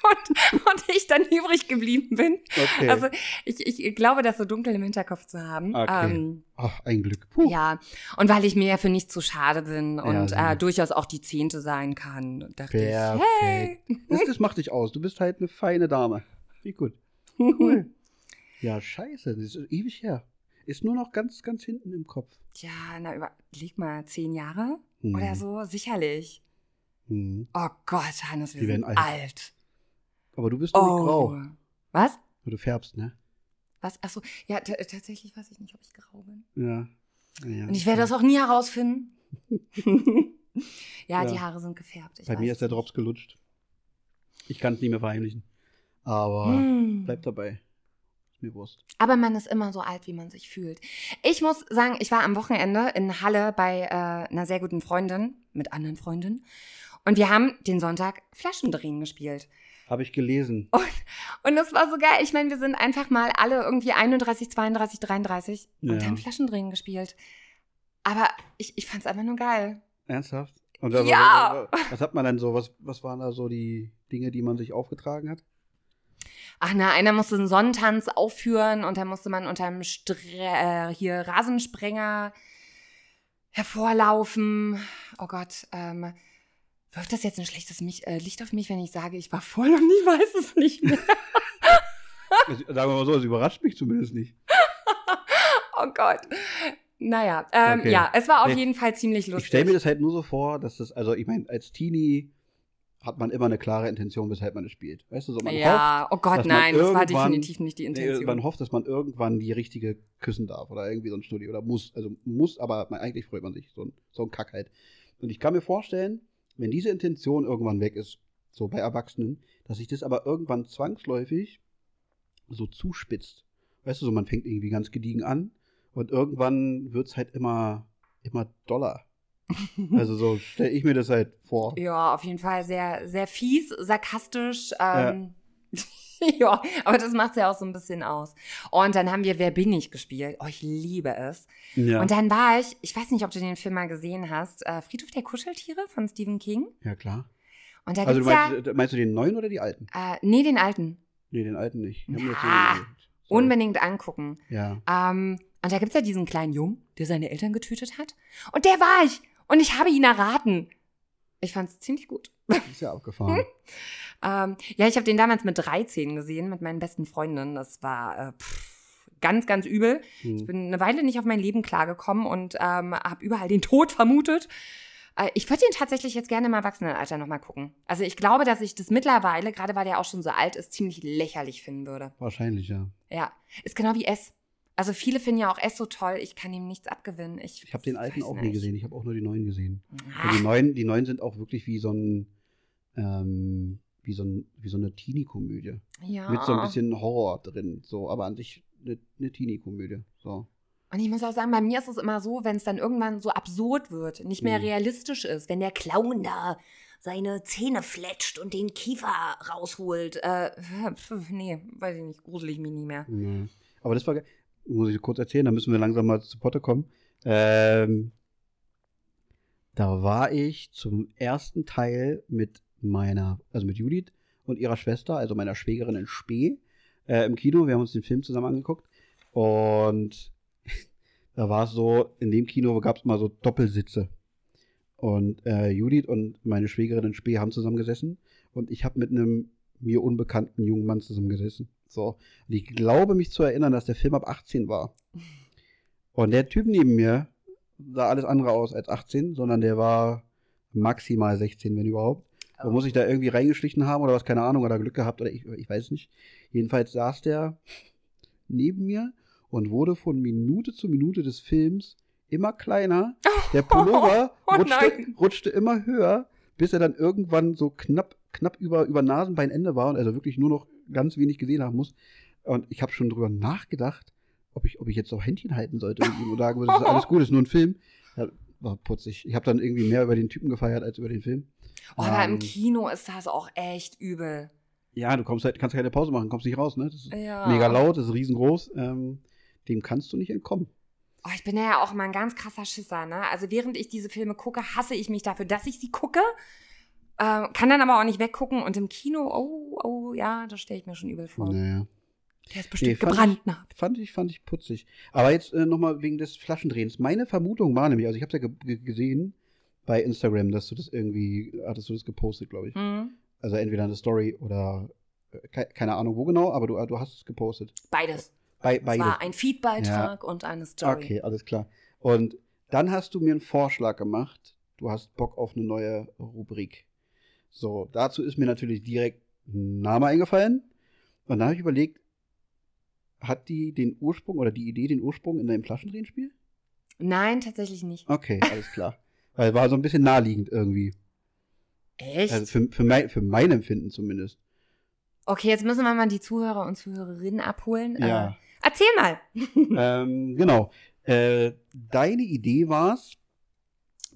Und, und ich dann übrig geblieben bin. Okay. Also ich, ich glaube, das so dunkel im Hinterkopf zu haben. Okay. Ähm, Ach, ein Glück. Puh. ja, und weil ich mir ja für nichts zu schade bin und Ja, äh, durchaus auch die Zehnte sein kann, dachte Perfekt. ich, hey. Das, das macht dich aus. Du bist halt eine feine Dame. Wie gut. Cool. ja, scheiße. Das ist ewig her. Ist nur noch ganz, ganz hinten im Kopf. Ja, na, überleg mal, zehn Jahre Hm. oder so, sicherlich. Hm. Oh Gott, Hannes, wir Die sind alt. alt. Aber du bist noch nicht grau. Was? Du färbst, ne? Was? Achso, ja, tatsächlich weiß ich nicht, ob ich grau bin. Ja. ja. Und ich werde das auch nie herausfinden. ja, Ja. die Haare sind gefärbt. Ich Bei mir ist der. Drops gelutscht. Ich kann es nicht mehr verheimlichen. Aber Hm. bleib dabei. Ist mir Wurst. Aber man ist immer so alt, wie man sich fühlt. Ich muss sagen, ich war am Wochenende in Halle bei äh, einer sehr guten Freundin, mit anderen Freundinnen. Und wir haben den Sonntag Flaschendrehen gespielt. Habe ich gelesen. Und das war so geil. Ich meine, wir sind einfach mal alle irgendwie 31, 32, 33 und Ja. haben Flaschendrehen gespielt. Aber ich, ich fand es einfach nur geil. Ernsthaft? Und also, Ja. Was hat man dann so? Was, was waren da so die Dinge, die man sich aufgetragen hat? Ach na, einer musste einen Sonnentanz aufführen und dann musste man unterm Stre äh, hier Rasensprenger hervorlaufen. Oh Gott, ähm, wirft das jetzt ein schlechtes mich, äh, Licht auf mich, wenn ich sage, ich war voll und ich weiß es nicht mehr. Sagen wir mal so, es überrascht mich zumindest nicht. Oh Gott. Naja, ähm, Okay. ja, es war auf Nee, jeden Fall ziemlich lustig. Ich stelle mir das halt nur so vor, dass das, also ich meine, als Teenie hat man immer eine klare Intention, weshalb man es spielt. Weißt du, so man ja, oh Gott, nein, das war definitiv nicht die hofft, Intention. man hofft, dass man irgendwann die richtige küssen darf oder irgendwie so ein Studio oder muss, also muss, aber man, eigentlich freut man sich, so ein, so ein Kack halt. Und ich kann mir vorstellen, wenn diese Intention irgendwann weg ist, so bei Erwachsenen, dass sich das aber irgendwann zwangsläufig so zuspitzt. Weißt du, so man fängt irgendwie ganz gediegen an und irgendwann wird es halt immer, immer doller. Also so stelle ich mir das halt vor. Ja, auf jeden Fall sehr, sehr fies, sarkastisch. Ähm, ja. aber das macht ja auch so ein bisschen aus. Und dann haben wir Wer bin ich gespielt. Oh, ich liebe es. Ja, Und dann war ich, ich weiß nicht, ob du den Film mal gesehen hast, äh, Friedhof der Kuscheltiere von Stephen King. ja klar. Und da Also gibt's ja, meinst, meinst du den neuen oder die alten? äh, nee, den alten. Nee, den alten nicht. Ah. Unbedingt angucken. Ja. Ähm, und da gibt's ja diesen kleinen Jungen, der seine Eltern getötet hat. Und der war ich. Und ich habe ihn erraten. Ich fand's ziemlich gut. Ist ja abgefahren. Ähm, ja, ich habe den damals mit 13 gesehen, mit meinen besten Freundinnen. Das war äh, pff, ganz, ganz übel. Ich Hm. bin eine Weile nicht auf mein Leben klargekommen und ähm, habe überall den Tod vermutet. Äh, ich würde den tatsächlich jetzt gerne im Erwachsenenalter nochmal gucken. Also ich glaube, dass ich das mittlerweile, gerade weil der auch schon so alt ist, ziemlich lächerlich finden würde. Wahrscheinlich, ja. Ja, ist genau wie S. Also viele finden ja auch S so toll. Ich kann ihm nichts abgewinnen. Ich, Ich habe den alten auch nie nicht. gesehen. Ich habe auch nur die neuen gesehen. Ah, die neuen, die neuen sind auch wirklich wie so ein, ähm, wie so, ein, wie so eine Teenie-Komödie. ja. Mit so ein bisschen Horror drin. So, aber an sich eine, eine Teenie-Komödie. So. Und ich muss auch sagen, bei mir ist es immer so, wenn es dann irgendwann so absurd wird, nicht mehr Mhm. realistisch ist, wenn der Clown da seine Zähne fletscht und den Kiefer rausholt. Äh, pf, nee, weiß ich nicht, grusel ich mich nie mehr. Ja. Aber das war, muss ich kurz erzählen, da müssen wir langsam mal zu Potte kommen. Ähm, da war ich zum ersten Teil mit meiner, also mit Judith und ihrer Schwester, also meiner Schwägerin in Spee, äh, im Kino. Wir haben uns den Film zusammen angeguckt. Und da war es so, in dem Kino gab es mal so Doppelsitze. Und äh, Judith und meine Schwägerin in Spee haben zusammengesessen. Und ich habe mit einem mir unbekannten jungen Mann zusammengesessen. So. Und ich glaube mich zu erinnern, dass der Film ab 18 war. Und der Typ neben mir sah alles andere aus als 18, sondern der war maximal 16, wenn überhaupt. Und muss ich da irgendwie reingeschlichen haben oder was, keine Ahnung, oder Glück gehabt oder ich, ich weiß nicht. Jedenfalls saß der neben mir und wurde von Minute zu Minute des Films immer kleiner. Der Pullover Oh rutschte, nein. rutschte immer höher, bis er dann irgendwann so knapp, knapp über, über Nasenbeinende war und also wirklich nur noch ganz wenig gesehen haben muss. Und ich habe schon drüber nachgedacht, ob ich, ob ich jetzt auch Händchen halten sollte mit ihm und sagen würde, das ist alles gut, das ist nur ein Film. Ja, war putzig. Ich habe dann irgendwie mehr über den Typen gefeiert als über den Film. Oh, aber im Ähm, Kino ist das auch echt übel. Ja, du kommst halt, kannst keine Pause machen, kommst nicht raus, ne? Das ist Ja. mega laut, das ist riesengroß. Ähm, dem kannst du nicht entkommen. Oh, ich bin ja auch mal ein ganz krasser Schisser, ne? Also während ich diese Filme gucke, hasse ich mich dafür, dass ich sie gucke. Ähm, kann dann aber auch nicht weggucken. Und im Kino, oh, oh, ja, das stelle ich mir schon übel vor. Naja. Der ist bestimmt fand gebrannt, ich, ne? Fand ich, fand ich putzig. Aber jetzt äh, nochmal wegen des Flaschendrehens. Meine Vermutung war nämlich, also ich habe ja ge ge gesehen bei Instagram, dass du das irgendwie, hattest du das gepostet, glaube ich. Mhm. Also entweder eine Story oder äh, ke keine Ahnung wo genau, aber du, du hast es gepostet. Beides. Bei, Es beides. war ein Feedbeitrag und eine Story. Okay, alles klar. Und dann hast du mir einen Vorschlag gemacht. Du hast Bock auf eine neue Rubrik. So, dazu ist mir natürlich direkt ein Name eingefallen. Und dann habe ich überlegt, hat die den Ursprung oder die Idee den Ursprung in deinem Flaschendrehenspiel? Nein, tatsächlich nicht. Okay, alles klar. Weil war so ein bisschen naheliegend irgendwie. Echt? Also für, für, mein, für mein Empfinden zumindest. okay, jetzt müssen wir mal die Zuhörer und Zuhörerinnen abholen. Ja. Äh, erzähl mal. ähm, genau. Äh, deine Idee war es,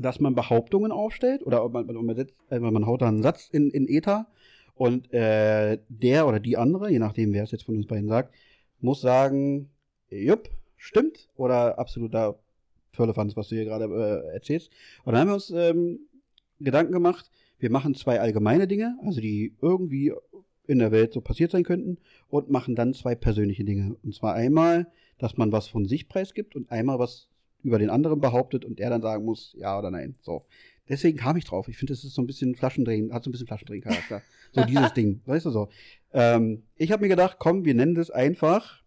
dass man Behauptungen aufstellt oder man, man, setzt, äh, man haut da einen Satz in, in Ether und äh, der oder die andere, je nachdem wer es jetzt von uns beiden sagt, muss sagen, jupp, stimmt oder absoluter Firlefanz, was du hier gerade äh, erzählst. Und dann haben wir uns ähm, Gedanken gemacht, wir machen zwei allgemeine Dinge, also die irgendwie in der Welt so passiert sein könnten und machen dann zwei persönliche Dinge. Und zwar einmal, dass man was von sich preisgibt und einmal was über den anderen behauptet und er dann sagen muss, ja oder nein. So. Deswegen kam ich drauf. Ich finde, das ist so ein bisschen Flaschendrehen, hat so ein bisschen Flaschendrehen-Charakter. so dieses Ding, weißt du so. Ähm, ich habe mir gedacht, komm, wir nennen das einfach.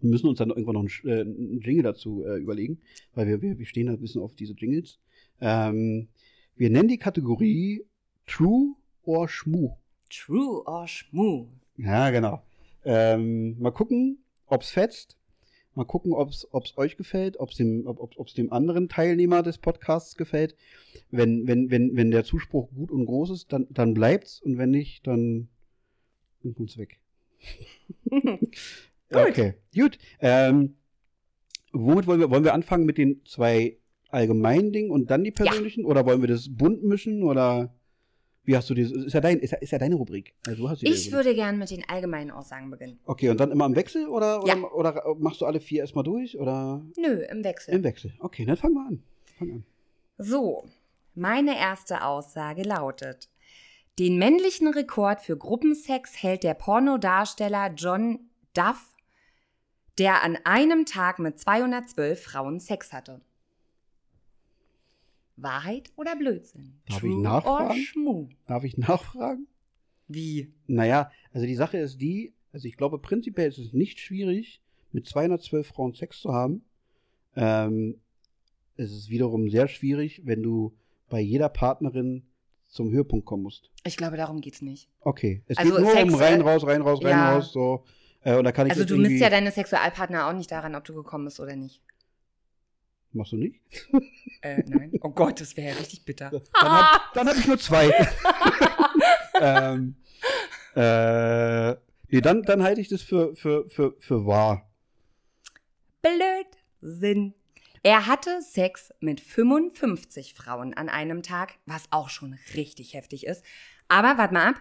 Wir müssen uns dann irgendwann noch einen, äh, einen Jingle dazu äh, überlegen, weil wir, wir, wir stehen da ein bisschen auf diese Jingles. Ähm, wir nennen die Kategorie True or Schmu. True or Schmu? Ja, genau. Ähm, mal gucken, ob's fetzt. Mal gucken, ob's, ob's euch gefällt, ob's dem, ob, ob, ob's dem anderen Teilnehmer des Podcasts gefällt. Wenn, wenn, wenn, wenn der Zuspruch gut und groß ist, dann, dann bleibt's und wenn nicht, dann kommt's weg. Okay, gut. Ähm, womit wollen wir, wollen wir anfangen mit den zwei allgemeinen Dingen und dann die persönlichen? Oder wollen wir das bunt mischen? Oder wie hast du das? Ist ja, dein, ist ja, ist ja deine Rubrik. Also, du hast die Ich Rubrik. würde gern mit den allgemeinen Aussagen beginnen. Okay, und dann immer im Wechsel? Oder, oder, Ja. oder machst du alle vier erstmal durch? Oder Nö, im Wechsel. im Wechsel? Okay, dann fangen wir an. Fang an. So, meine erste Aussage lautet: Den männlichen Rekord für Gruppensex hält der Pornodarsteller John Duff, der an einem Tag mit 212 Frauen Sex hatte. Wahrheit oder Blödsinn? Darf ich True or nachfragen? Schmu? Darf ich nachfragen? Wie? Naja, also die Sache ist die, also ich glaube prinzipiell ist es nicht schwierig, mit 212 Frauen Sex zu haben. Ähm, es ist wiederum sehr schwierig, wenn du bei jeder Partnerin zum Höhepunkt kommen musst. Ich glaube, darum geht's nicht. Okay, es Also geht nur Sex, um rein, äh, raus, rein, raus, rein, ja. raus, so. Äh, und da kann ich Also du misst ja deine Sexualpartner auch nicht daran, ob du gekommen bist oder nicht. Machst du nicht? Äh, nein. Oh Gott, das wäre ja richtig bitter. Dann hab, dann hab ich nur zwei. ähm, äh, nee, dann, dann halte ich das für, für, für, für wahr. Blödsinn. Er hatte Sex mit 55 Frauen an einem Tag, was auch schon richtig heftig ist. Aber warte mal ab.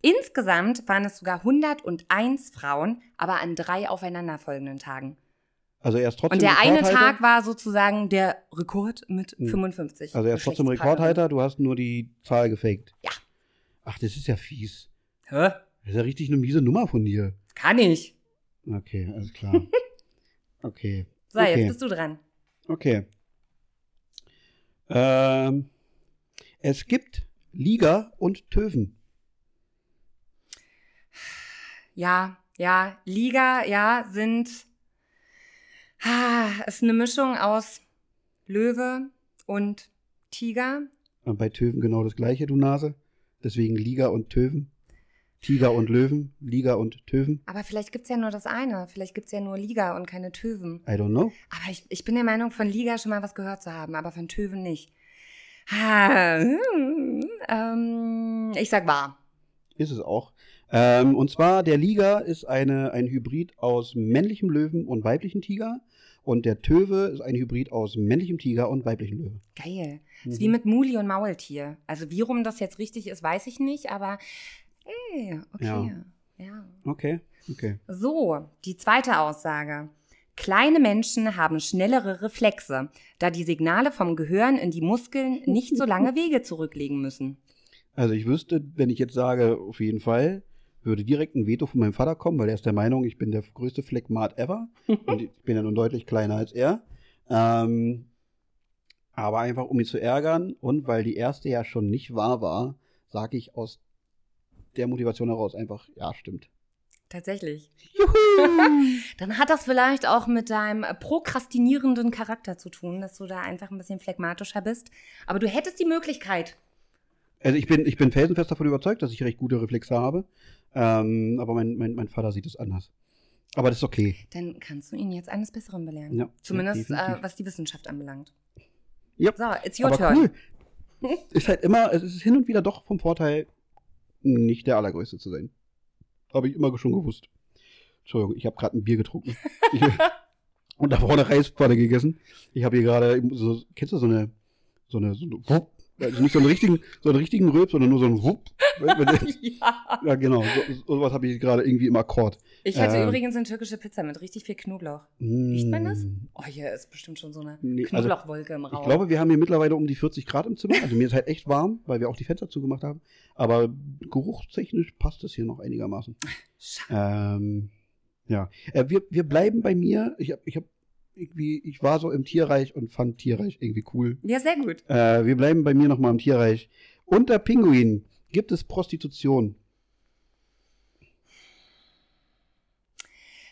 Insgesamt waren es sogar 101 Frauen, aber an drei aufeinanderfolgenden Tagen. Also er ist trotzdem Und der eine. Tag war sozusagen der Rekord mit Hm. 55. Also er ist trotzdem. Rekordhalter, du hast nur die Zahl gefaked. Ja. Ach, das ist ja fies. Hä? Das ist ja richtig eine miese Nummer von dir. Kann ich. Okay, alles klar. Okay. So, okay. jetzt bist du dran. Okay. Ähm, es gibt Liga und Töven. Ja, ja, Liga, ja, sind. Ah, ist eine Mischung aus Löwe und Tiger. Und bei Töven genau das gleiche, du Nase. Deswegen Liga und Töven. Tiger und Löwen, Liga und Töven. Aber vielleicht gibt's ja nur das eine. Vielleicht gibt's ja nur Liga und keine Töven. I don't know. Aber ich, ich bin der Meinung, von Liga schon mal was gehört zu haben, aber von Töven nicht. Ah, hm, ähm, ich sag wahr. Ist es auch. Ähm, und zwar, der Liga ist eine, ein Hybrid aus männlichem Löwen und weiblichem Tiger. Und der Töwe ist ein Hybrid aus männlichem Tiger und weiblichem Löwe. Geil. Mhm. Ist wie mit Muli und Maultier. Also wie rum das jetzt richtig ist, weiß ich nicht, aber ey, okay. ja. Okay, okay. So, die zweite Aussage. Kleine Menschen haben schnellere Reflexe, da die Signale vom Gehirn in die Muskeln nicht so lange Wege zurücklegen müssen. Also ich wüsste, wenn ich jetzt sage, auf jeden Fall, würde direkt ein Veto von meinem Vater kommen, weil er ist der Meinung, ich bin der größte Phlegmat ever. und ich bin ja nun deutlich kleiner als er. Ähm, aber einfach, um ihn zu ärgern und weil die erste ja schon nicht wahr war, sage ich aus der Motivation heraus einfach, ja, stimmt. Tatsächlich. Juhu! Dann hat das vielleicht auch mit deinem prokrastinierenden Charakter zu tun, dass du da einfach ein bisschen phlegmatischer bist. Aber du hättest die Möglichkeit. Also ich bin, ich bin felsenfest davon überzeugt, dass ich recht gute Reflexe habe. Ähm, aber mein, mein, mein Vater sieht es anders. Aber das ist okay. Dann kannst du ihn jetzt eines Besseren belehren. Ja, Zumindest äh, was die Wissenschaft anbelangt. Ja, So, it's your aber turn. cool. Ist halt immer, es ist hin und wieder doch vom Vorteil, nicht der Allergrößte zu sein. Habe ich immer schon gewusst. Entschuldigung, ich habe gerade ein Bier getrunken. Und davor eine Reispfanne gegessen. Ich habe hier gerade, so, kennst du so eine, so eine, so eine? Also nicht so einen richtigen, so einen richtigen Rülp, sondern nur so einen Wupp. ja. ja, genau. So, so was habe ich gerade irgendwie im Akkord. Ich hatte Ähm. übrigens eine türkische Pizza mit richtig viel Knoblauch. Riecht man das? Mm. Oh, hier ist bestimmt schon so eine Nee, also, Knoblauchwolke im Raum. Ich glaube, wir haben hier mittlerweile um die 40 Grad im Zimmer. Also mir ist halt echt warm, weil wir auch die Fenster zugemacht haben. Aber geruchstechnisch passt es hier noch einigermaßen. Schade. Ähm, ja. Äh, wir, wir bleiben bei mir. Ich hab, ich hab irgendwie, ich war so im Tierreich und fand Tierreich irgendwie cool. Ja, sehr gut. Äh, wir bleiben bei mir nochmal im Tierreich. Unter Pinguinen gibt es Prostitution.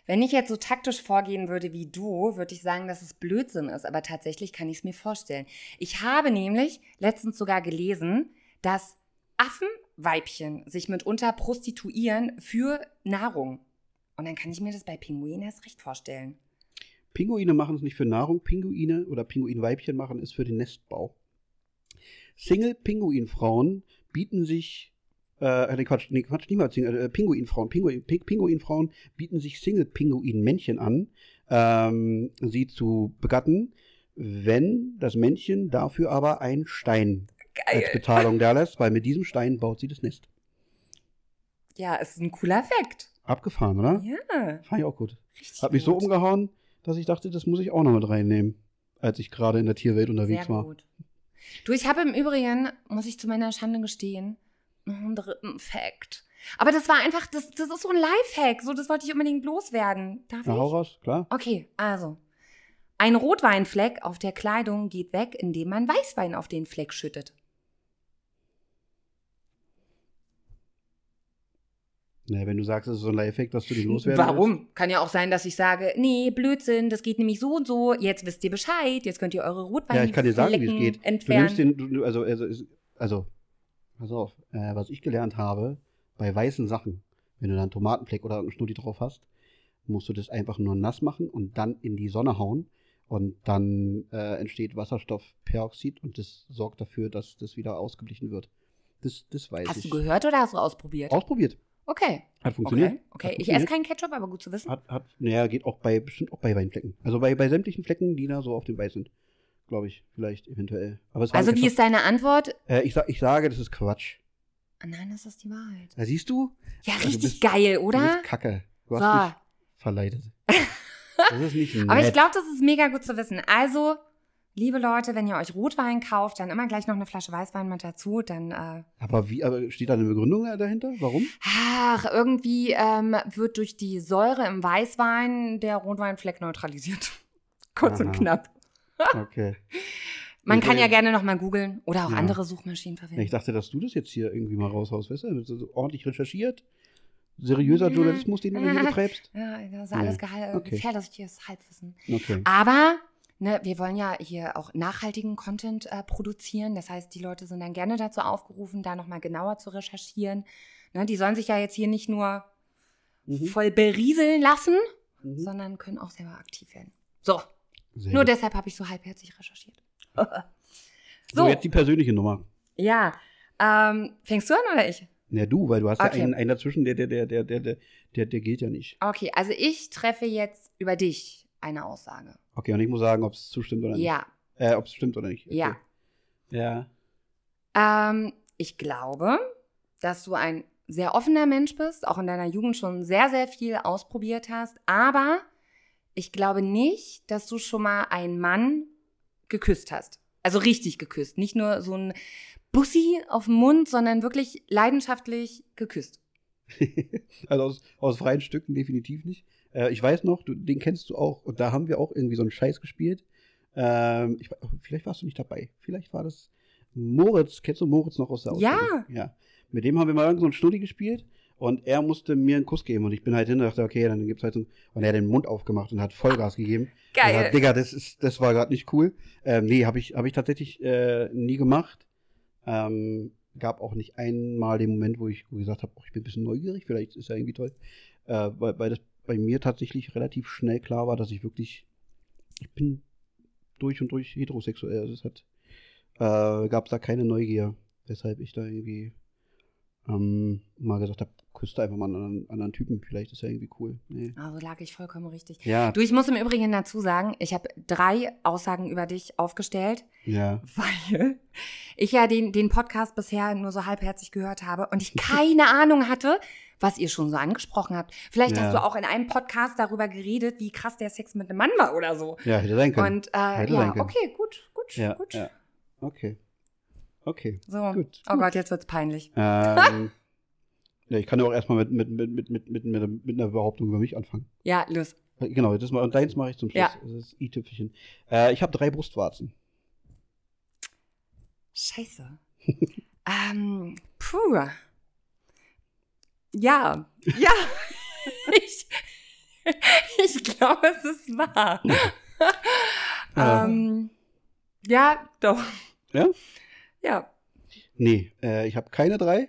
Wenn ich jetzt so taktisch vorgehen würde wie du, würde ich sagen, dass es Blödsinn ist. Aber tatsächlich kann ich es mir vorstellen. Ich habe nämlich letztens sogar gelesen, dass Affen Weibchen sich mitunter prostituieren für Nahrung. Und dann kann ich mir das bei Pinguinen erst recht vorstellen. Pinguine machen es nicht für Nahrung, Pinguine oder Pinguinweibchen machen es für den Nestbau. Single-Pinguinfrauen bieten sich, äh, nee, Quatsch, nee, Quatsch, niemals Single, äh, Pinguinfrauen, Pinguin, Ping- Pinguinfrauen bieten sich Single-Pinguin-Männchen an, ähm, sie zu begatten, wenn das Männchen dafür aber einen Stein als Geil. Bezahlung da lässt, weil mit diesem Stein baut sie das Nest. Ja, ist ein cooler Effekt. Abgefahren, oder? Ja, Fand ich auch gut. richtig Hat mich so gut. umgehauen, dass ich dachte, das muss ich auch noch mit reinnehmen, als ich gerade in der Tierwelt unterwegs Sehr war. gut. Du, ich habe im Übrigen, muss ich zu meiner Schande gestehen, noch einen dritten Fact. Aber das war einfach, das, das ist so ein Lifehack. So, das wollte ich unbedingt loswerden. Darf Na, hau ich? raus, klar. Okay, also. Ein Rotweinfleck auf der Kleidung geht weg, indem man Weißwein auf den Fleck schüttet. Na, wenn du sagst, es ist so ein Lifehack, dass du den loswerden Warum? Kann ja auch sein, dass ich sage, nee, Blödsinn, das geht nämlich so und so. Jetzt wisst ihr Bescheid. Jetzt könnt ihr eure willst. Rotwein Ja, ich kann dir sagen, wie es geht. Du entfernen. nimmst den, du, du- also, also, also, pass auf, äh, was ich gelernt habe, bei weißen Sachen, wenn du da einen Tomatenfleck oder einen Schnulli drauf hast, musst du das einfach nur nass machen und dann in die Sonne hauen. Und dann äh, entsteht Wasserstoffperoxid und das sorgt dafür, dass das wieder ausgeglichen wird. Das, das weiß Hast ich. du gehört oder hast du ausprobiert? Ausprobiert. Okay. Hat funktioniert. Okay. okay. Hat Ich esse funktioniert. keinen Ketchup, aber gut zu wissen. Hat, hat, naja, geht auch bei, bestimmt auch bei Weinflecken. Also bei, bei sämtlichen Flecken, die da so auf dem Weiß sind. Glaube ich, vielleicht, eventuell. Aber es Also, wie ist deine Antwort? äh, ich, ich sage, das ist Quatsch. Ah, Nein, das ist die Wahrheit. Da siehst du? Ja, Also, du richtig bist- geil, Du oder? bist kacke. Du So. hast mich verleitet. Das ist nicht nett. Aber ich glaube, das ist mega gut zu wissen. Also, liebe Leute, wenn ihr euch Rotwein kauft, dann immer gleich noch eine Flasche Weißwein mit dazu. Dann, äh, aber wie, aber steht da eine Begründung dahinter? Warum? ach, irgendwie ähm, wird durch die Säure im Weißwein der Rotweinfleck neutralisiert. Kurz und Aha. knapp. Okay. Man Ich- kann ja gerne nochmal googeln oder auch Ja. andere Suchmaschinen verwenden. Ich dachte, dass du das jetzt hier irgendwie mal raushaust, weißt du? So ordentlich recherchiert. Seriöser. Journalismus, den du hier betreibst. Ja, das ist alles okay. Gefährliches Halbwissen. Okay. Aber ne, wir wollen ja hier auch nachhaltigen Content äh, produzieren. Das heißt, die Leute sind dann gerne dazu aufgerufen, da nochmal genauer zu recherchieren. Ne, die sollen sich ja jetzt hier nicht nur mhm. voll berieseln lassen, mhm. sondern können auch selber aktiv werden. So. Sehr nur gut. deshalb habe ich so halbherzig recherchiert. so. so, jetzt die persönliche Nummer. Ja. Ähm, fängst du an oder ich? Na ja, du, weil du hast okay. ja einen, einen dazwischen, der, der, der, der, der, der, der gilt ja nicht. Okay, also ich treffe jetzt über dich eine Aussage. Okay, und ich muss sagen, ob es zustimmt oder nicht. Ja, Äh, ob es stimmt oder nicht. Okay. ja. Ja. Ähm, ich glaube, dass du ein sehr offener Mensch bist, auch in deiner Jugend schon sehr, sehr viel ausprobiert hast. Aber ich glaube nicht, dass du schon mal einen Mann geküsst hast. Also richtig geküsst. Nicht nur so ein Bussi auf den Mund, sondern wirklich leidenschaftlich geküsst. also aus, aus freien Stücken definitiv nicht. Äh, ich weiß noch, du, den kennst du auch. Und da haben wir auch irgendwie so einen Scheiß gespielt. Ähm, ich, vielleicht warst du nicht dabei. Vielleicht war das Moritz. Kennst du Moritz noch aus der Ja. Ausbildung? Ja. Mit dem haben wir mal irgend so einen Schnulli gespielt. Und er musste mir einen Kuss geben. Und ich bin halt hin und dachte, okay, dann gibt's halt so einen, Und er hat den Mund aufgemacht und hat Vollgas gegeben. Geil. Gesagt, Digga, das, ist, das war gerade nicht cool. Ähm, nee, habe ich, hab ich tatsächlich äh, nie gemacht. Ähm, gab auch nicht einmal den Moment, wo ich gesagt habe, ich bin ein bisschen neugierig, vielleicht ist ja irgendwie toll. Äh, weil, weil das bei mir tatsächlich relativ schnell klar war, dass ich wirklich, ich bin durch und durch heterosexuell. Also es hat, äh, gab da keine Neugier, weshalb ich da irgendwie ähm, mal gesagt habe, küsste einfach mal einen anderen, anderen Typen, vielleicht ist ja irgendwie cool. Nee. Also lag ich vollkommen richtig. Ja, Du, ich muss im Übrigen dazu sagen, ich habe drei Aussagen über dich aufgestellt. ja. weil ich ja den, den Podcast bisher nur so halbherzig gehört habe und ich keine Ahnung hatte, was ihr schon so angesprochen habt. Vielleicht Ja. hast du auch in einem Podcast darüber geredet, wie krass der Sex mit einem Mann war oder so. Ja, hätte sein können. Und äh, Hätte ja, sein können. okay, gut, gut, gut. Okay. Okay. So, Gut, oh Gott, jetzt wird's peinlich. Ähm, ja, ich kann ja auch erstmal mit, mit, mit, mit, mit, mit, mit, mit einer Behauptung über mich anfangen. Ja, los. Genau, das mal, und deins mache ich zum Schluss. Ja. Das ist i-Tüpfelchen. Äh, ich habe drei Brustwarzen. Scheiße. ähm, puh. Ja, ja. ich, ich glaube, es ist wahr. Ja. ähm, ja, doch. Ja? Ja. Nee, äh, ich habe keine drei.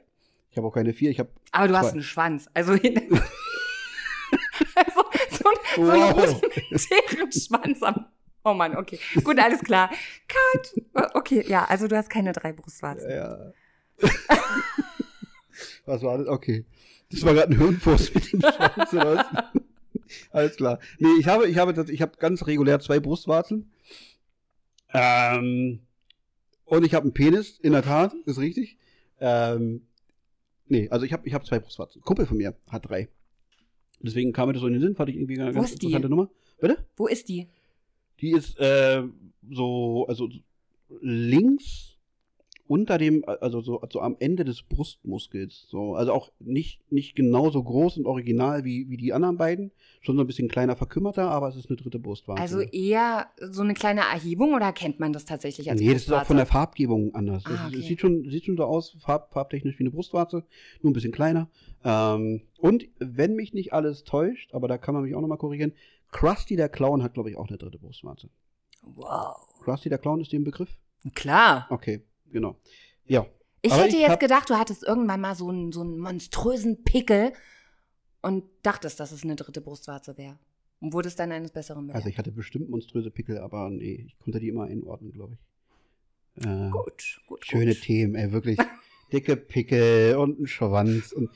Ich habe auch keine vier, ich habe Aber du hast Zwei. einen Schwanz. Also, also so, ein- so einen Wow. rudimentären Schwanz am. Oh Mann, okay. Gut, alles klar. Cut. Äh, Okay, ja, also du hast keine drei Brustwarzen. Ja. was war das? Okay. Das war gerade ein Hirnfuß mit dem Schwanz? Alles klar. Nee, ich habe, ich habe, ich habe ganz regulär zwei Brustwarzen. Ähm, und ich habe einen Penis, in der Tat, ist richtig. Ähm, nee, also ich habe, ich habe zwei Brustwarzen. Kumpel von mir hat drei. Deswegen kam mir das so in den Sinn, fand ich irgendwie eine Wo ganz ist die? interessante Nummer. Bitte? Wo ist die? Die ist äh, so, also links unter dem, also so, so am Ende des Brustmuskels. So. Also auch nicht, nicht genauso groß und original wie, wie die anderen beiden. Schon so ein bisschen kleiner, verkümmerter, aber es ist eine dritte Brustwarze. Also eher so eine kleine Erhebung oder kennt man das tatsächlich als nee, das ist auch von der Brustwarze? Farbgebung anders. Ah, Es- okay. Es sieht schon, sieht schon so aus, farb, farbtechnisch wie eine Brustwarze, nur ein bisschen kleiner. Ähm, und wenn mich nicht alles täuscht, aber da kann man mich auch nochmal korrigieren, Krusty der Clown hat, glaube ich, auch eine dritte Brustwarze. Wow. Krusty der Clown ist dem Begriff? Klar. Okay, genau. Ja. Ich Aber hätte ich jetzt gedacht, du hattest irgendwann mal so einen, so einen monströsen Pickel und dachtest, dass es eine dritte Brustwarze wäre. Und wurdest dann eines Besseren belehrt. Also ich hatte bestimmt monströse Pickel, aber nee, ich konnte die immer einordnen, glaube ich. Äh, gut, gut, schöne gut. Themen, ey, wirklich. Dicke Pickel und ein Schwanz und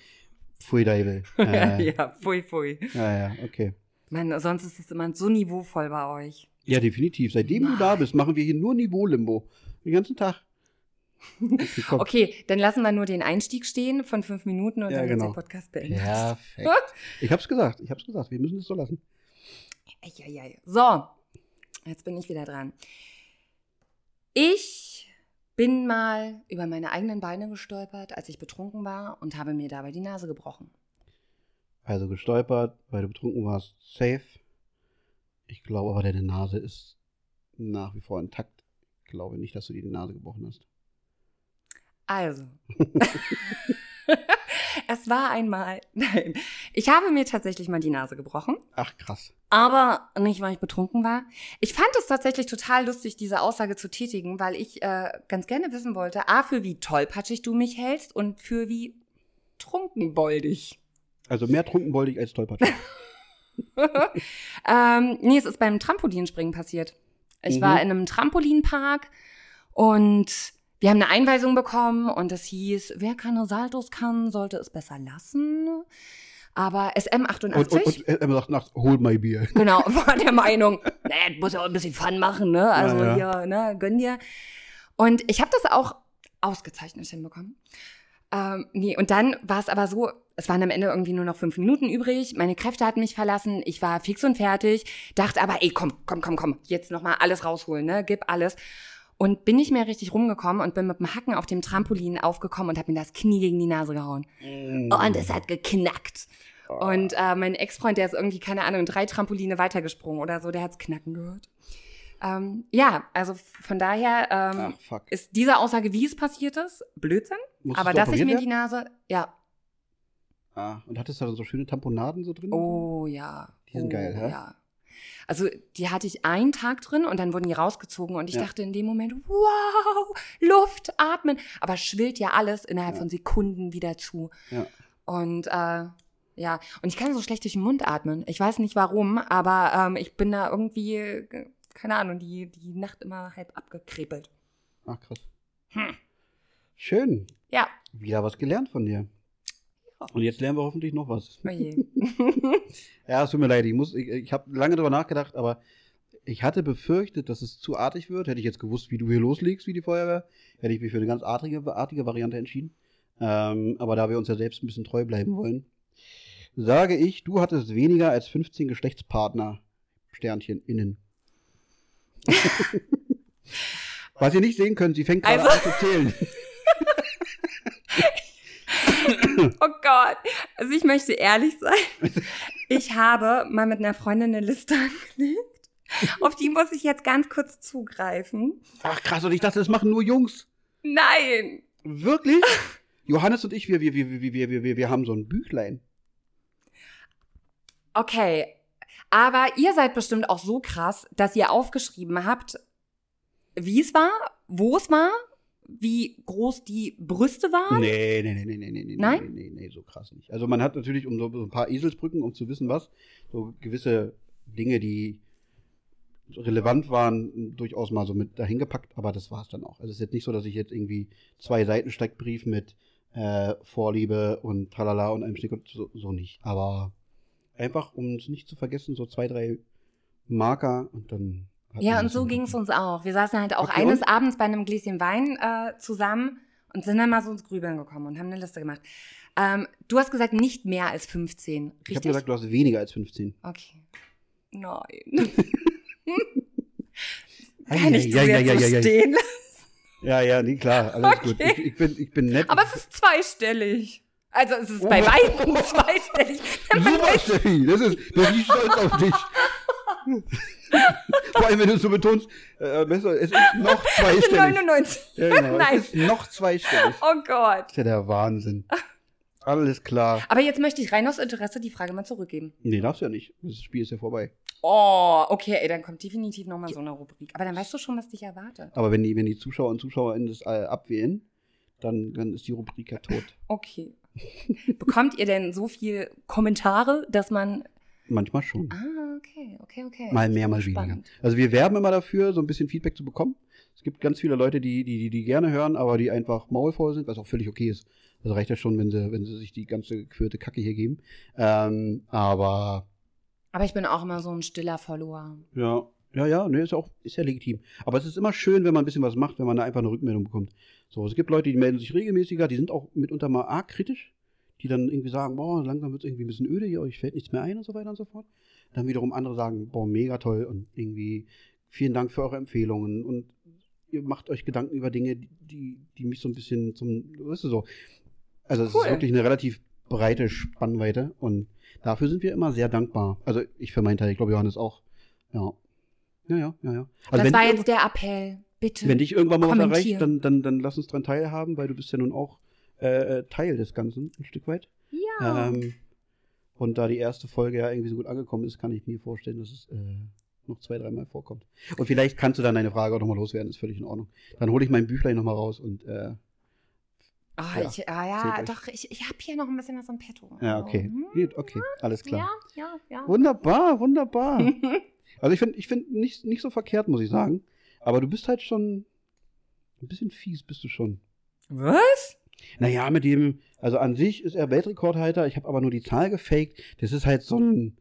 Pfui Deibel. Äh, ja. ja, pfui, pfui. ja, okay. Man, sonst ist es immer so niveauvoll bei euch. Ja, definitiv. Seitdem du da bist, machen wir hier nur Niveau-Limbo. Den ganzen Tag. Okay, dann lassen wir nur den Einstieg stehen von fünf Minuten und Ja, dann genau. ist der Podcast beendet. Perfekt. Ich hab's gesagt, ich hab's gesagt. Wir müssen es so lassen. Eieiei. So, jetzt bin ich wieder dran. Ich bin mal über meine eigenen Beine gestolpert, als ich betrunken war und habe mir dabei die Nase gebrochen. Also gestolpert, weil du betrunken warst, safe. Ich glaube aber, deine Nase ist nach wie vor intakt. Ich glaube nicht, dass du dir die Nase gebrochen hast. Also. es war einmal. Nein. Ich habe mir tatsächlich mal die Nase gebrochen. Ach, krass. Aber nicht, weil ich betrunken war. Ich fand es tatsächlich total lustig, diese Aussage zu tätigen, weil ich äh, ganz gerne wissen wollte, A, für wie tollpatschig du mich hältst und für wie trunkenboldig. Also mehr trunkenboldig als stolpert. ähm, nee, es ist beim Trampolinspringen passiert. Ich Mhm. war in einem Trampolinpark und wir haben eine Einweisung bekommen und es hieß, wer keine Saltos kann, sollte es besser lassen. Aber SM88, Und, und, und er sagt nachts, hol my Bier. genau, war der Meinung, naja, muss ja auch ein bisschen Fun machen, ne? Also Ja, ja. hier, ne, gönn dir. Und ich habe das auch ausgezeichnet hinbekommen. Ähm, nee, und dann war es aber so, es waren am Ende irgendwie nur noch fünf Minuten übrig. Meine Kräfte hatten mich verlassen. Ich war fix und fertig. Dachte aber, ey, komm, komm, komm, komm, jetzt noch mal alles rausholen, ne? Gib alles. Und bin nicht mehr richtig rumgekommen und bin mit dem Hacken auf dem Trampolin aufgekommen und habe mir das Knie gegen die Nase gehauen. Und es hat geknackt. Und äh, mein Ex-Freund, der ist irgendwie, keine Ahnung, drei Trampoline weitergesprungen oder so, der hat's knacken gehört. Ähm, ja, also von daher ähm, fuck. ist diese Aussage, wie es passiert ist, Blödsinn. Musstest aber dass ich mir die Nase, ja, Ah, und hattest du da so schöne Tamponaden so drin? oh ja. Die sind oh, geil, hä? Ja. Also die hatte ich einen Tag drin und dann wurden die rausgezogen und ich Ja. dachte in dem Moment, wow, Luft, atmen. Aber schwillt ja alles innerhalb Ja. von Sekunden wieder zu. Ja. Und äh, ja, und ich kann so schlecht durch den Mund atmen. Ich weiß nicht warum, aber ähm, ich bin da irgendwie, keine Ahnung, die, die Nacht immer halb abgekrepelt. Ach, krass. Hm. Schön. Ja, Wieder was gelernt von dir. Und jetzt lernen wir hoffentlich noch was. oje. Ja, es tut mir leid. Ich, muss- ich, ich habe lange drüber nachgedacht, aber ich hatte befürchtet, dass es zu artig wird. Hätte ich jetzt gewusst, wie du hier loslegst, wie die Feuerwehr, hätte ich mich für eine ganz artige, artige Variante entschieden. Ähm, aber da wir uns ja selbst ein bisschen treu bleiben wollen, sage ich, du hattest weniger als 15 Geschlechtspartner, Sternchen, innen. Was ihr nicht sehen könnt, sie fängt gerade Also- an zu zählen. Oh Gott. Also ich möchte ehrlich sein. Ich habe mal mit einer Freundin eine Liste angelegt. Auf die muss ich jetzt ganz kurz zugreifen. Ach krass, und ich dachte, das machen nur Jungs. Nein. Wirklich? Johannes und ich, wir, wir, wir, wir, wir, wir, wir haben so ein Büchlein. Okay. Aber ihr seid bestimmt auch so krass, dass ihr aufgeschrieben habt, wie es war, wo es war, wie groß die Brüste waren? Nee, nee, nee, nee, nee, nee, nee, Nein? nee, nee, nee, so krass nicht. Also man hat natürlich um so, ein paar Eselsbrücken, um zu wissen, was, so gewisse Dinge, die relevant waren, durchaus mal so mit dahin gepackt, aber das war es dann auch. Also es ist jetzt nicht so, dass ich jetzt irgendwie zwei Seiten Steckbrief mit äh, Vorliebe und tralala und einem Schnick und so, so nicht. Aber einfach, um es nicht zu vergessen, so zwei, drei Marker und dann. Ja, und so ging es uns auch. Wir saßen halt auch Okay, eines und? Abends bei einem Gläschen Wein äh, zusammen und sind dann mal so ins Grübeln gekommen und haben eine Liste gemacht. Ähm, du hast gesagt, nicht mehr als 15, Ich habe richtig? gesagt, du hast weniger als 15. okay. Nein. Ei, Kann ich ei, ei, so ei, ei. stehen. Ja, ja, nee, klar, alles Okay. gut. Ich, ich, bin, ich bin nett. Aber es ist zweistellig. Also es ist Oh. bei weitem zweistellig. Super, Steffi, das ist, da bin ich stolz auf dich. Vor allem, wenn du es so betonst, äh, besser, es ist noch Es sind zweistellig. 99. Ja, genau, Nein. es ist noch zweistellig. Oh Gott. Das ist ja der Wahnsinn. Alles klar. Aber jetzt möchte ich rein aus Interesse die Frage mal zurückgeben. Nee, darfst du ja nicht. Das Spiel ist ja vorbei. Oh, okay, ey, dann kommt definitiv nochmal so eine Rubrik. Aber dann weißt du schon, was dich erwartet. Aber wenn die, wenn die Zuschauer und Zuschauerinnen das äh, abwählen, dann, dann ist die Rubrik ja tot. Okay. Bekommt ihr denn so viel Kommentare, dass man. Manchmal schon. Ah, okay, okay, okay. Mal mehr, mal weniger. Spannend. Also wir werben immer dafür, so ein bisschen Feedback zu bekommen. Es gibt ganz viele Leute, die, die, die, gerne hören, aber die einfach maulvoll sind, was auch völlig okay ist. Also reicht ja schon, wenn sie, wenn sie sich die ganze gequirlte Kacke hier geben. Ähm, aber Aber ich bin auch immer so ein stiller Follower. ja, ja, ja, ne, ist ja auch, ist ja legitim. Aber es ist immer schön, wenn man ein bisschen was macht, wenn man da einfach eine Rückmeldung bekommt. So, es gibt Leute, die melden sich regelmäßiger, die sind auch mitunter mal arg kritisch, die dann irgendwie sagen, boah, langsam wird es irgendwie ein bisschen öde hier, euch fällt nichts mehr ein und so weiter und so fort. Dann wiederum andere sagen, boah, mega toll und irgendwie vielen Dank für eure Empfehlungen und ihr macht euch Gedanken über Dinge, die, die mich so ein bisschen zum, weißt du so. Also es Cool. ist wirklich eine relativ breite Spannweite und dafür sind wir immer sehr dankbar. Also ich für meinen Teil, ich glaube Johannes auch. Ja. Ja, ja, ja, ja. Also das war jetzt der Appell. Bitte. wenn dich irgendwann mal was erreicht, dann, dann, dann lass uns dran teilhaben, weil du bist ja nun auch äh, äh, Teil des Ganzen, ein Stück weit. ja. Ähm, und da die erste Folge ja irgendwie so gut angekommen ist, kann ich mir vorstellen, dass es äh, noch zwei, dreimal vorkommt. Und vielleicht kannst du dann deine Frage auch nochmal loswerden, ist völlig in Ordnung. Dann hole ich mein Büchlein nochmal raus und äh, Ah, ja, ich, ah, ja, doch, ich, ich habe hier noch ein bisschen was im Petto. ja, Also, okay. hm, Gut, okay, alles klar. Ja, ja, ja. Wunderbar, wunderbar. Also ich finde ich find nicht, nicht so verkehrt, muss ich sagen. Aber du bist halt schon ein bisschen fies, bist du schon. Was? Naja, mit dem, also an sich ist er Weltrekordhalter, ich habe aber nur die Zahl gefaked. Das ist halt so ein,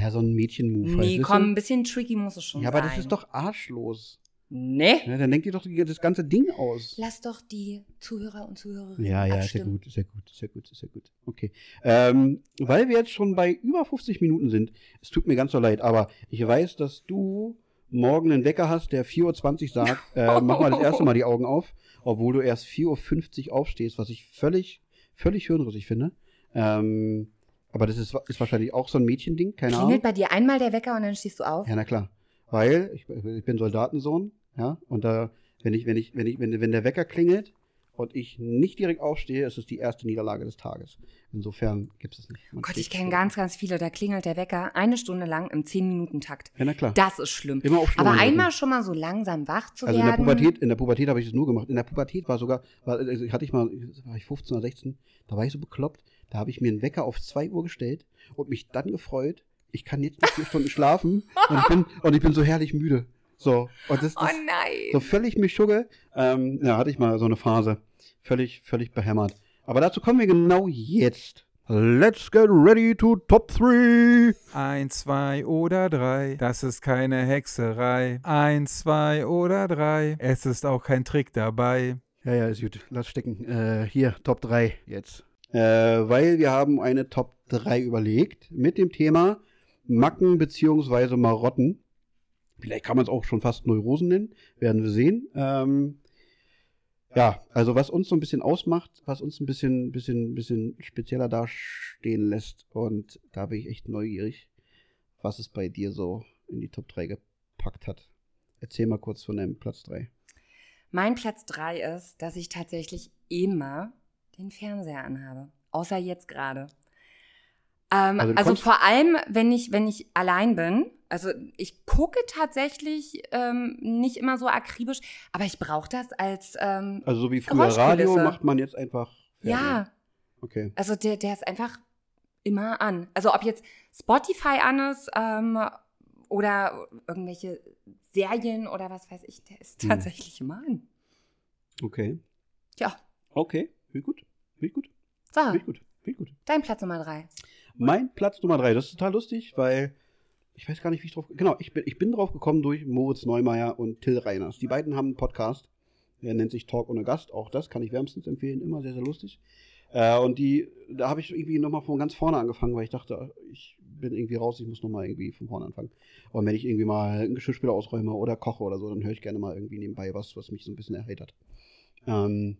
ja, so ein Mädchen-Move. halt, Nee, wisst komm, ein bisschen tricky muss es schon Ja, sein. aber das ist doch arschlos. Nee. Ja, dann denkt ihr doch das ganze Ding aus. Lass doch die Zuhörer und Zuhörerinnen Ja, ja, ist ja abstimmen. gut, ist ja gut, ist ja gut, ist ja gut. Okay. Ähm, weil wir jetzt schon bei über 50 Minuten sind, es tut mir ganz so leid, aber ich weiß, dass du morgen einen Wecker hast, der 4.20 Uhr sagt, äh, mach mal das erste Mal die Augen auf, obwohl du erst 4.50 Uhr aufstehst, was ich völlig, völlig hirnrissig finde. Ähm, aber das ist, ist wahrscheinlich auch so ein Mädchending, keine Klingelt Ahnung. bei dir einmal der Wecker und dann stehst du auf? Ja, na klar. Weil ich, ich bin Soldatensohn, ja, und da, wenn ich, wenn ich, wenn ich, wenn, wenn der Wecker klingelt und ich nicht direkt aufstehe, ist es die erste Niederlage des Tages. Insofern gibt es nicht. Man Gott, ich kenne ganz, ganz viele, da klingelt der Wecker eine Stunde lang im 10-Minuten-Takt. Ja, na klar. Das ist schlimm. Immer auf Aber Sturm einmal drücken. schon mal so langsam wach zu Also in der werden. Pubertät, in der Pubertät habe ich das nur gemacht. In der Pubertät war sogar, war, also hatte ich mal, war ich 15 oder 16, da war ich so bekloppt, da habe ich mir einen Wecker auf 2 Uhr gestellt und mich dann gefreut, ich kann jetzt noch vier Stunden schlafen und ich bin, und ich bin so herrlich müde. So. Und das, oh das, nein. So völlig Mischugge. Ähm, ja, hatte ich mal so eine Phase. Völlig, völlig behämmert. Aber dazu kommen wir genau jetzt. Let's get ready to top 3. Eins, zwei oder drei, das ist keine Hexerei. Eins, zwei oder drei, es ist auch kein Trick dabei. Ja, ja, ist gut. Lass stecken. Äh, hier, Top 3 jetzt. Äh, weil wir haben eine Top 3 überlegt mit dem Thema Macken bzw. Marotten. Vielleicht kann man es auch schon fast Neurosen nennen. Werden wir sehen. Ähm, ja, also was uns so ein bisschen ausmacht, was uns ein bisschen, bisschen, bisschen spezieller dastehen lässt. Und da bin ich echt neugierig, was es bei dir so in die Top 3 gepackt hat. Erzähl mal kurz von deinem Platz 3. Mein Platz 3 ist, dass ich tatsächlich immer den Fernseher anhabe. Außer jetzt gerade. Ähm, Also also vor allem, wenn ich, wenn ich allein bin, Also ich gucke tatsächlich ähm, nicht immer so akribisch, aber ich brauche das als ähm, Also so wie früher Radio macht man jetzt einfach. ja. Okay. Also der, der ist einfach immer an. Also ob jetzt Spotify an ist ähm, oder irgendwelche Serien oder was weiß ich, der ist Hm. tatsächlich immer an. Okay. Ja, Okay. Viel gut. Viel gut. so, Viel gut. Viel gut. dein Platz Nummer drei. Mein Platz Nummer drei, das ist total lustig, weil ich weiß gar nicht, wie ich drauf. Genau, ich bin, ich bin drauf gekommen durch Moritz Neumeier und Till Reiners. Die beiden haben einen Podcast, der nennt sich Talk ohne Gast. Auch das kann ich wärmstens empfehlen, immer sehr, sehr lustig. Äh, und die, da habe ich irgendwie nochmal von ganz vorne angefangen, weil ich dachte, ich bin irgendwie raus, ich muss nochmal irgendwie von vorne anfangen. Und wenn ich irgendwie mal einen Geschirrspüler ausräume oder koche oder so, dann höre ich gerne mal irgendwie nebenbei was, was mich so ein bisschen erheitert. Ähm,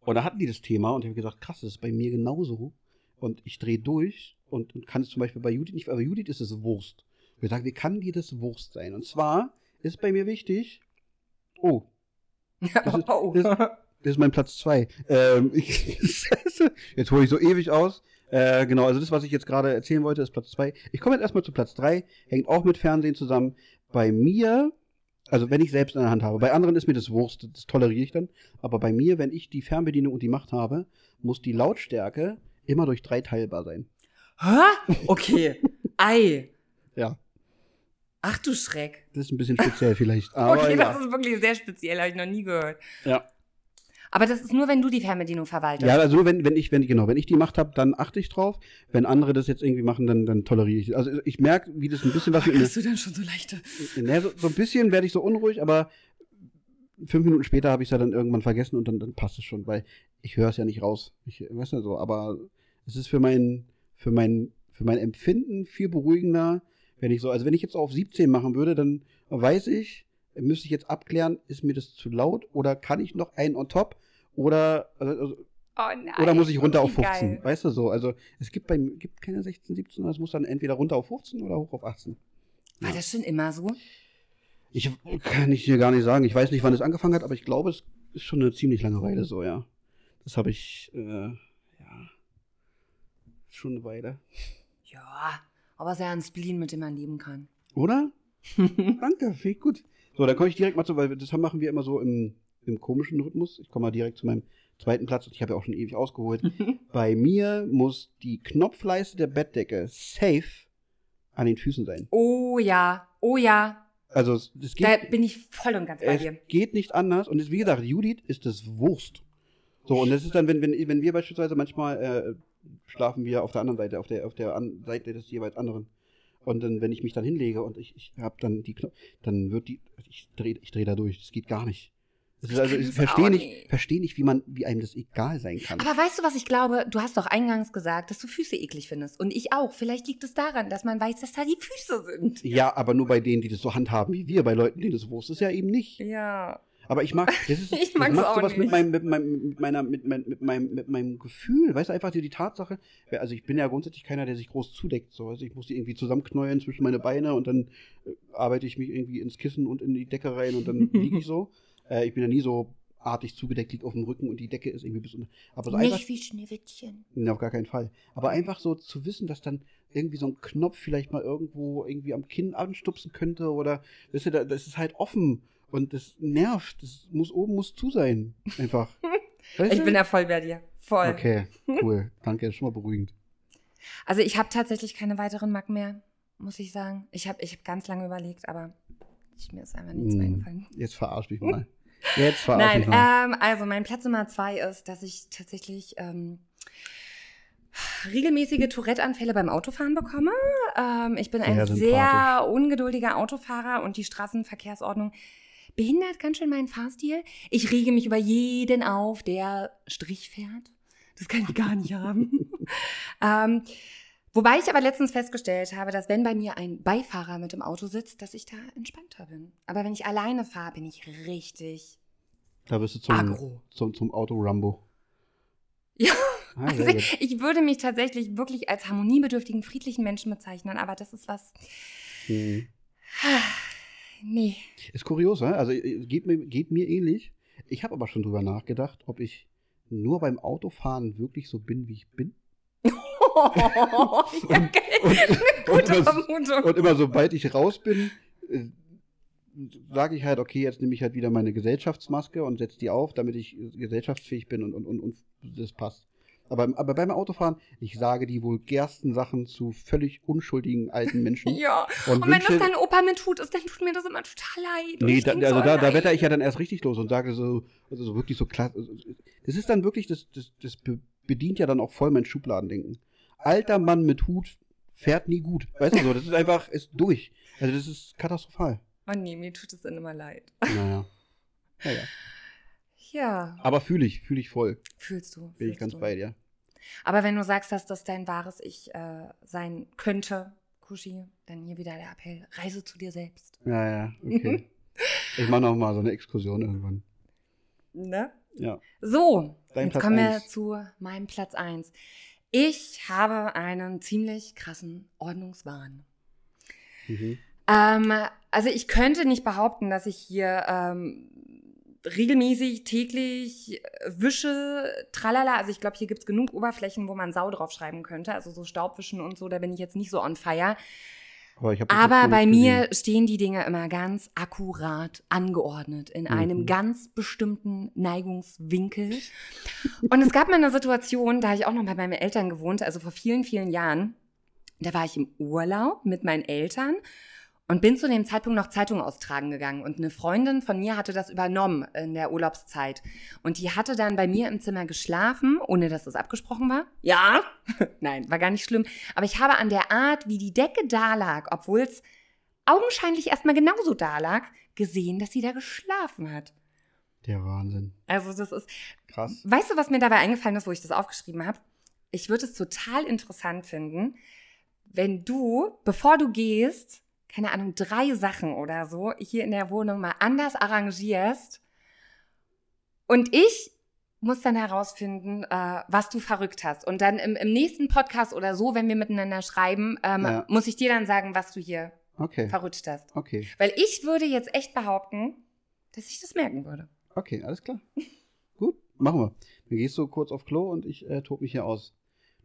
und da hatten die das Thema und ich habe gesagt, krass, das ist bei mir genauso. Und ich drehe durch und, und kann es zum Beispiel bei Judith nicht, aber bei Judith ist es Wurst. Wir sagen, wie kann dir das Wurst sein? Und zwar ist bei mir wichtig, oh, ist- oh. das- das ist mein Platz zwei. Ähm, ich, jetzt hole ich so ewig aus. Äh, genau, also das, was ich jetzt gerade erzählen wollte, ist Platz zwei. Ich komme jetzt erstmal zu Platz drei. Hängt auch mit Fernsehen zusammen. Bei mir, also wenn ich selbst in der Hand habe, bei anderen ist mir das Wurst, das toleriere ich dann. Aber bei mir, wenn ich die Fernbedienung und die Macht habe, muss die Lautstärke immer durch drei teilbar sein. Hä? Okay. Ei. Ja, Ach du Schreck. das ist ein bisschen speziell vielleicht. Aber okay, ja. das ist wirklich sehr speziell, habe ich noch nie gehört. ja. Aber das ist nur, wenn du die Fernbedienung verwaltest. Ja, also nur wenn, wenn ich, wenn, genau, wenn ich die Macht habe, dann achte ich drauf. Wenn andere das jetzt irgendwie machen, dann, dann toleriere ich. Also ich merke, wie das ein bisschen was mit mir. Kriegst du dann schon so leichte. Ne, so, so ein bisschen werde ich so unruhig, aber fünf Minuten später habe ich es ja dann irgendwann vergessen und dann, dann passt es schon, weil ich höre es ja nicht raus. Ich weiß ja so, aber es ist für mein, für mein, für mein Empfinden viel beruhigender, wenn ich so, also wenn ich jetzt auf 17 machen würde, dann weiß ich, müsste ich jetzt abklären, ist mir das zu laut oder kann ich noch einen on top oder, also, Oh nein. oder muss ich runter auf wie 15? geil. Weißt du so? Also es gibt bei gibt keine 16, 17, sondern es muss dann entweder runter auf 15 oder hoch auf 18. War das schon immer so? Ich kann ich dir gar nicht sagen. Ich weiß nicht, wann es angefangen hat, aber ich glaube, es ist schon eine ziemlich lange Weile so, ja. Das habe ich, äh, ja, schon eine Weile. Ja, aber es ist ja ein Spleen, mit dem man leben kann. Oder? Danke, ich gut. So, dann komme ich direkt mal zu, weil das machen wir immer so im, im komischen Rhythmus. Ich komme mal direkt zu meinem zweiten Platz. Ich habe ja auch schon ewig ausgeholt. Bei mir muss die Knopfleiste der Bettdecke safe an den Füßen sein. Oh ja, oh ja. Also es, es geht. Da bin ich voll und ganz bei Es dir. geht nicht anders. Und es, wie gesagt, Judith ist das Wurst. So, und das ist dann, wenn, wenn, wenn wir beispielsweise manchmal äh, schlafen wir auf der anderen Seite, auf der, auf der an Seite des jeweils anderen. Und dann, wenn ich mich dann hinlege und ich, ich habe dann die Knopf, dann wird die, ich drehe ich dreh da durch. Das geht gar nicht. Das also, ich verstehe nicht, verstehe nicht, wie man, wie einem das egal sein kann. Aber weißt du, was ich glaube? Du hast doch eingangs gesagt, dass du Füße eklig findest. Und ich auch. Vielleicht liegt es daran, dass man weiß, dass da die Füße sind. ja, aber nur bei denen, die das so handhaben wie wir, bei Leuten, denen das Wurst ist, ja eben nicht. Ja. Aber ich mag, das ist, Ich das macht sowas mit meinem, mit meinem, mit meiner, mit, mein, mit meinem, mit meinem Gefühl, weißt du, einfach die, die Tatsache, also ich bin ja grundsätzlich keiner, der sich groß zudeckt, so, also ich muss die irgendwie zusammenknäueln zwischen meine Beine und dann äh, arbeite ich mich irgendwie ins Kissen und in die Decke rein und dann liege ich so. Äh, ich bin ja nie so artig zugedeckt, liegt auf dem Rücken und die Decke ist irgendwie bis unter, aber so einfach, Nicht wie Schneewittchen. Nee, auf gar keinen Fall. Aber einfach so zu wissen, dass dann irgendwie so ein Knopf vielleicht mal irgendwo irgendwie am Kinn anstupsen könnte oder weißt du, da- das ist halt offen und das nervt. Das muss oben muss zu sein. Einfach. Weißt Ich du? bin da voll bei dir. Voll. Okay, cool. Danke, ist schon mal beruhigend. Also ich habe tatsächlich keine weiteren Macken mehr, muss ich sagen. Ich habe ich hab ganz lange überlegt, aber ich, mir ist einfach nichts Hm. eingefallen. Jetzt verarsch mich mal. Jetzt verarsch Nein, mich mal. ähm, also mein Platz Nummer zwei ist, dass ich tatsächlich ähm, regelmäßige Tourette-Anfälle beim Autofahren bekomme. Ähm, ich bin ein Sehr ungeduldiger Autofahrer und die Straßenverkehrsordnung behindert ganz schön meinen Fahrstil. Ich rege mich über jeden auf, der Strich fährt. Das kann ich gar nicht haben. ähm, wobei ich aber letztens festgestellt habe, dass wenn bei mir ein Beifahrer mit im Auto sitzt, dass ich da entspannter bin. Aber wenn ich alleine fahre, bin ich richtig Da bist du zum, aggro. zum, zum Auto-Rumbo. Ja. Ah, Also ich würde mich tatsächlich wirklich als harmoniebedürftigen, friedlichen Menschen bezeichnen, aber das ist was. Hm. Nee. Ist kurios, ne? Also äh, geht mir, geht mir ähnlich. Ich habe aber schon drüber nachgedacht, ob ich nur beim Autofahren wirklich so bin, wie ich bin. ja, geil. und, Gute immer, Vermutung. und immer sobald ich raus bin, äh, sage ich halt, okay, jetzt nehme ich halt wieder meine Gesellschaftsmaske und setze die auf, damit ich äh, gesellschaftsfähig bin und, und, und, und das passt. Aber, aber beim Autofahren, ich sage die vulgärsten Sachen zu völlig unschuldigen alten Menschen. Ja. Und, Und wenn das dein Opa mit tut ist, dann tut mir das immer total leid. Nee, da, also so, da, da wetter ich ja dann erst richtig los und sage so, also so wirklich so klar. Das ist dann wirklich, das, das, das be- bedient ja dann auch voll mein Schubladendenken. Alter Mann mit Hut fährt nie gut. Weißt du so, das ist einfach, ist durch. Also das ist katastrophal. Oh nee, mir tut es dann immer leid. Naja. naja. Ja, Aber fühle ich, fühle ich voll. fühlst du. Bin ich ganz du. bei dir. Aber wenn du sagst, dass das dein wahres Ich äh, sein könnte, Kushi, dann hier wieder der Appell, reise zu dir selbst. Ja, ja, okay. ich mache noch mal so eine Exkursion irgendwann. Ne? Ja. So, Dein jetzt Platz kommen wir eins. zu meinem Platz 1. Ich habe einen ziemlich krassen Ordnungswahn. Mhm. Ähm, also ich könnte nicht behaupten, dass ich hier ähm, regelmäßig, täglich äh, wische, tralala. Also ich glaube, hier gibt's genug Oberflächen, wo man Sau draufschreiben könnte. Also so Staubwischen und so, da bin ich jetzt nicht so on fire. Aber, Aber bei mir gesehen. stehen die Dinge immer ganz akkurat angeordnet in einem Mhm. ganz bestimmten Neigungswinkel. Und es gab mal eine Situation, da ich auch noch bei meinen Eltern gewohnt, also vor vielen, vielen Jahren. Da war ich im Urlaub mit meinen Eltern und bin zu dem Zeitpunkt noch Zeitung austragen gegangen. Und eine Freundin von mir hatte das übernommen in der Urlaubszeit. Und die hatte dann bei mir im Zimmer geschlafen, ohne dass das abgesprochen war. Ja, nein, war gar nicht schlimm. Aber ich habe an der Art, wie die Decke da lag, obwohl es augenscheinlich erstmal genauso da lag, gesehen, dass sie da geschlafen hat. Der Wahnsinn. Also das ist, Krass. weißt du, was mir dabei eingefallen ist, wo ich das aufgeschrieben habe? Ich würde es total interessant finden, wenn du, bevor du gehst, keine Ahnung, drei Sachen oder so hier in der Wohnung mal anders arrangierst. Und ich muss dann herausfinden, äh, was du verrückt hast. Und dann im, im nächsten Podcast oder so, wenn wir miteinander schreiben, ähm, Ja. muss ich dir dann sagen, was du hier Okay. verrutscht hast. Okay. Weil ich würde jetzt echt behaupten, dass ich das merken würde. Okay, alles klar. Gut, machen wir. Dann gehst du kurz auf Klo und ich äh, tob mich hier aus.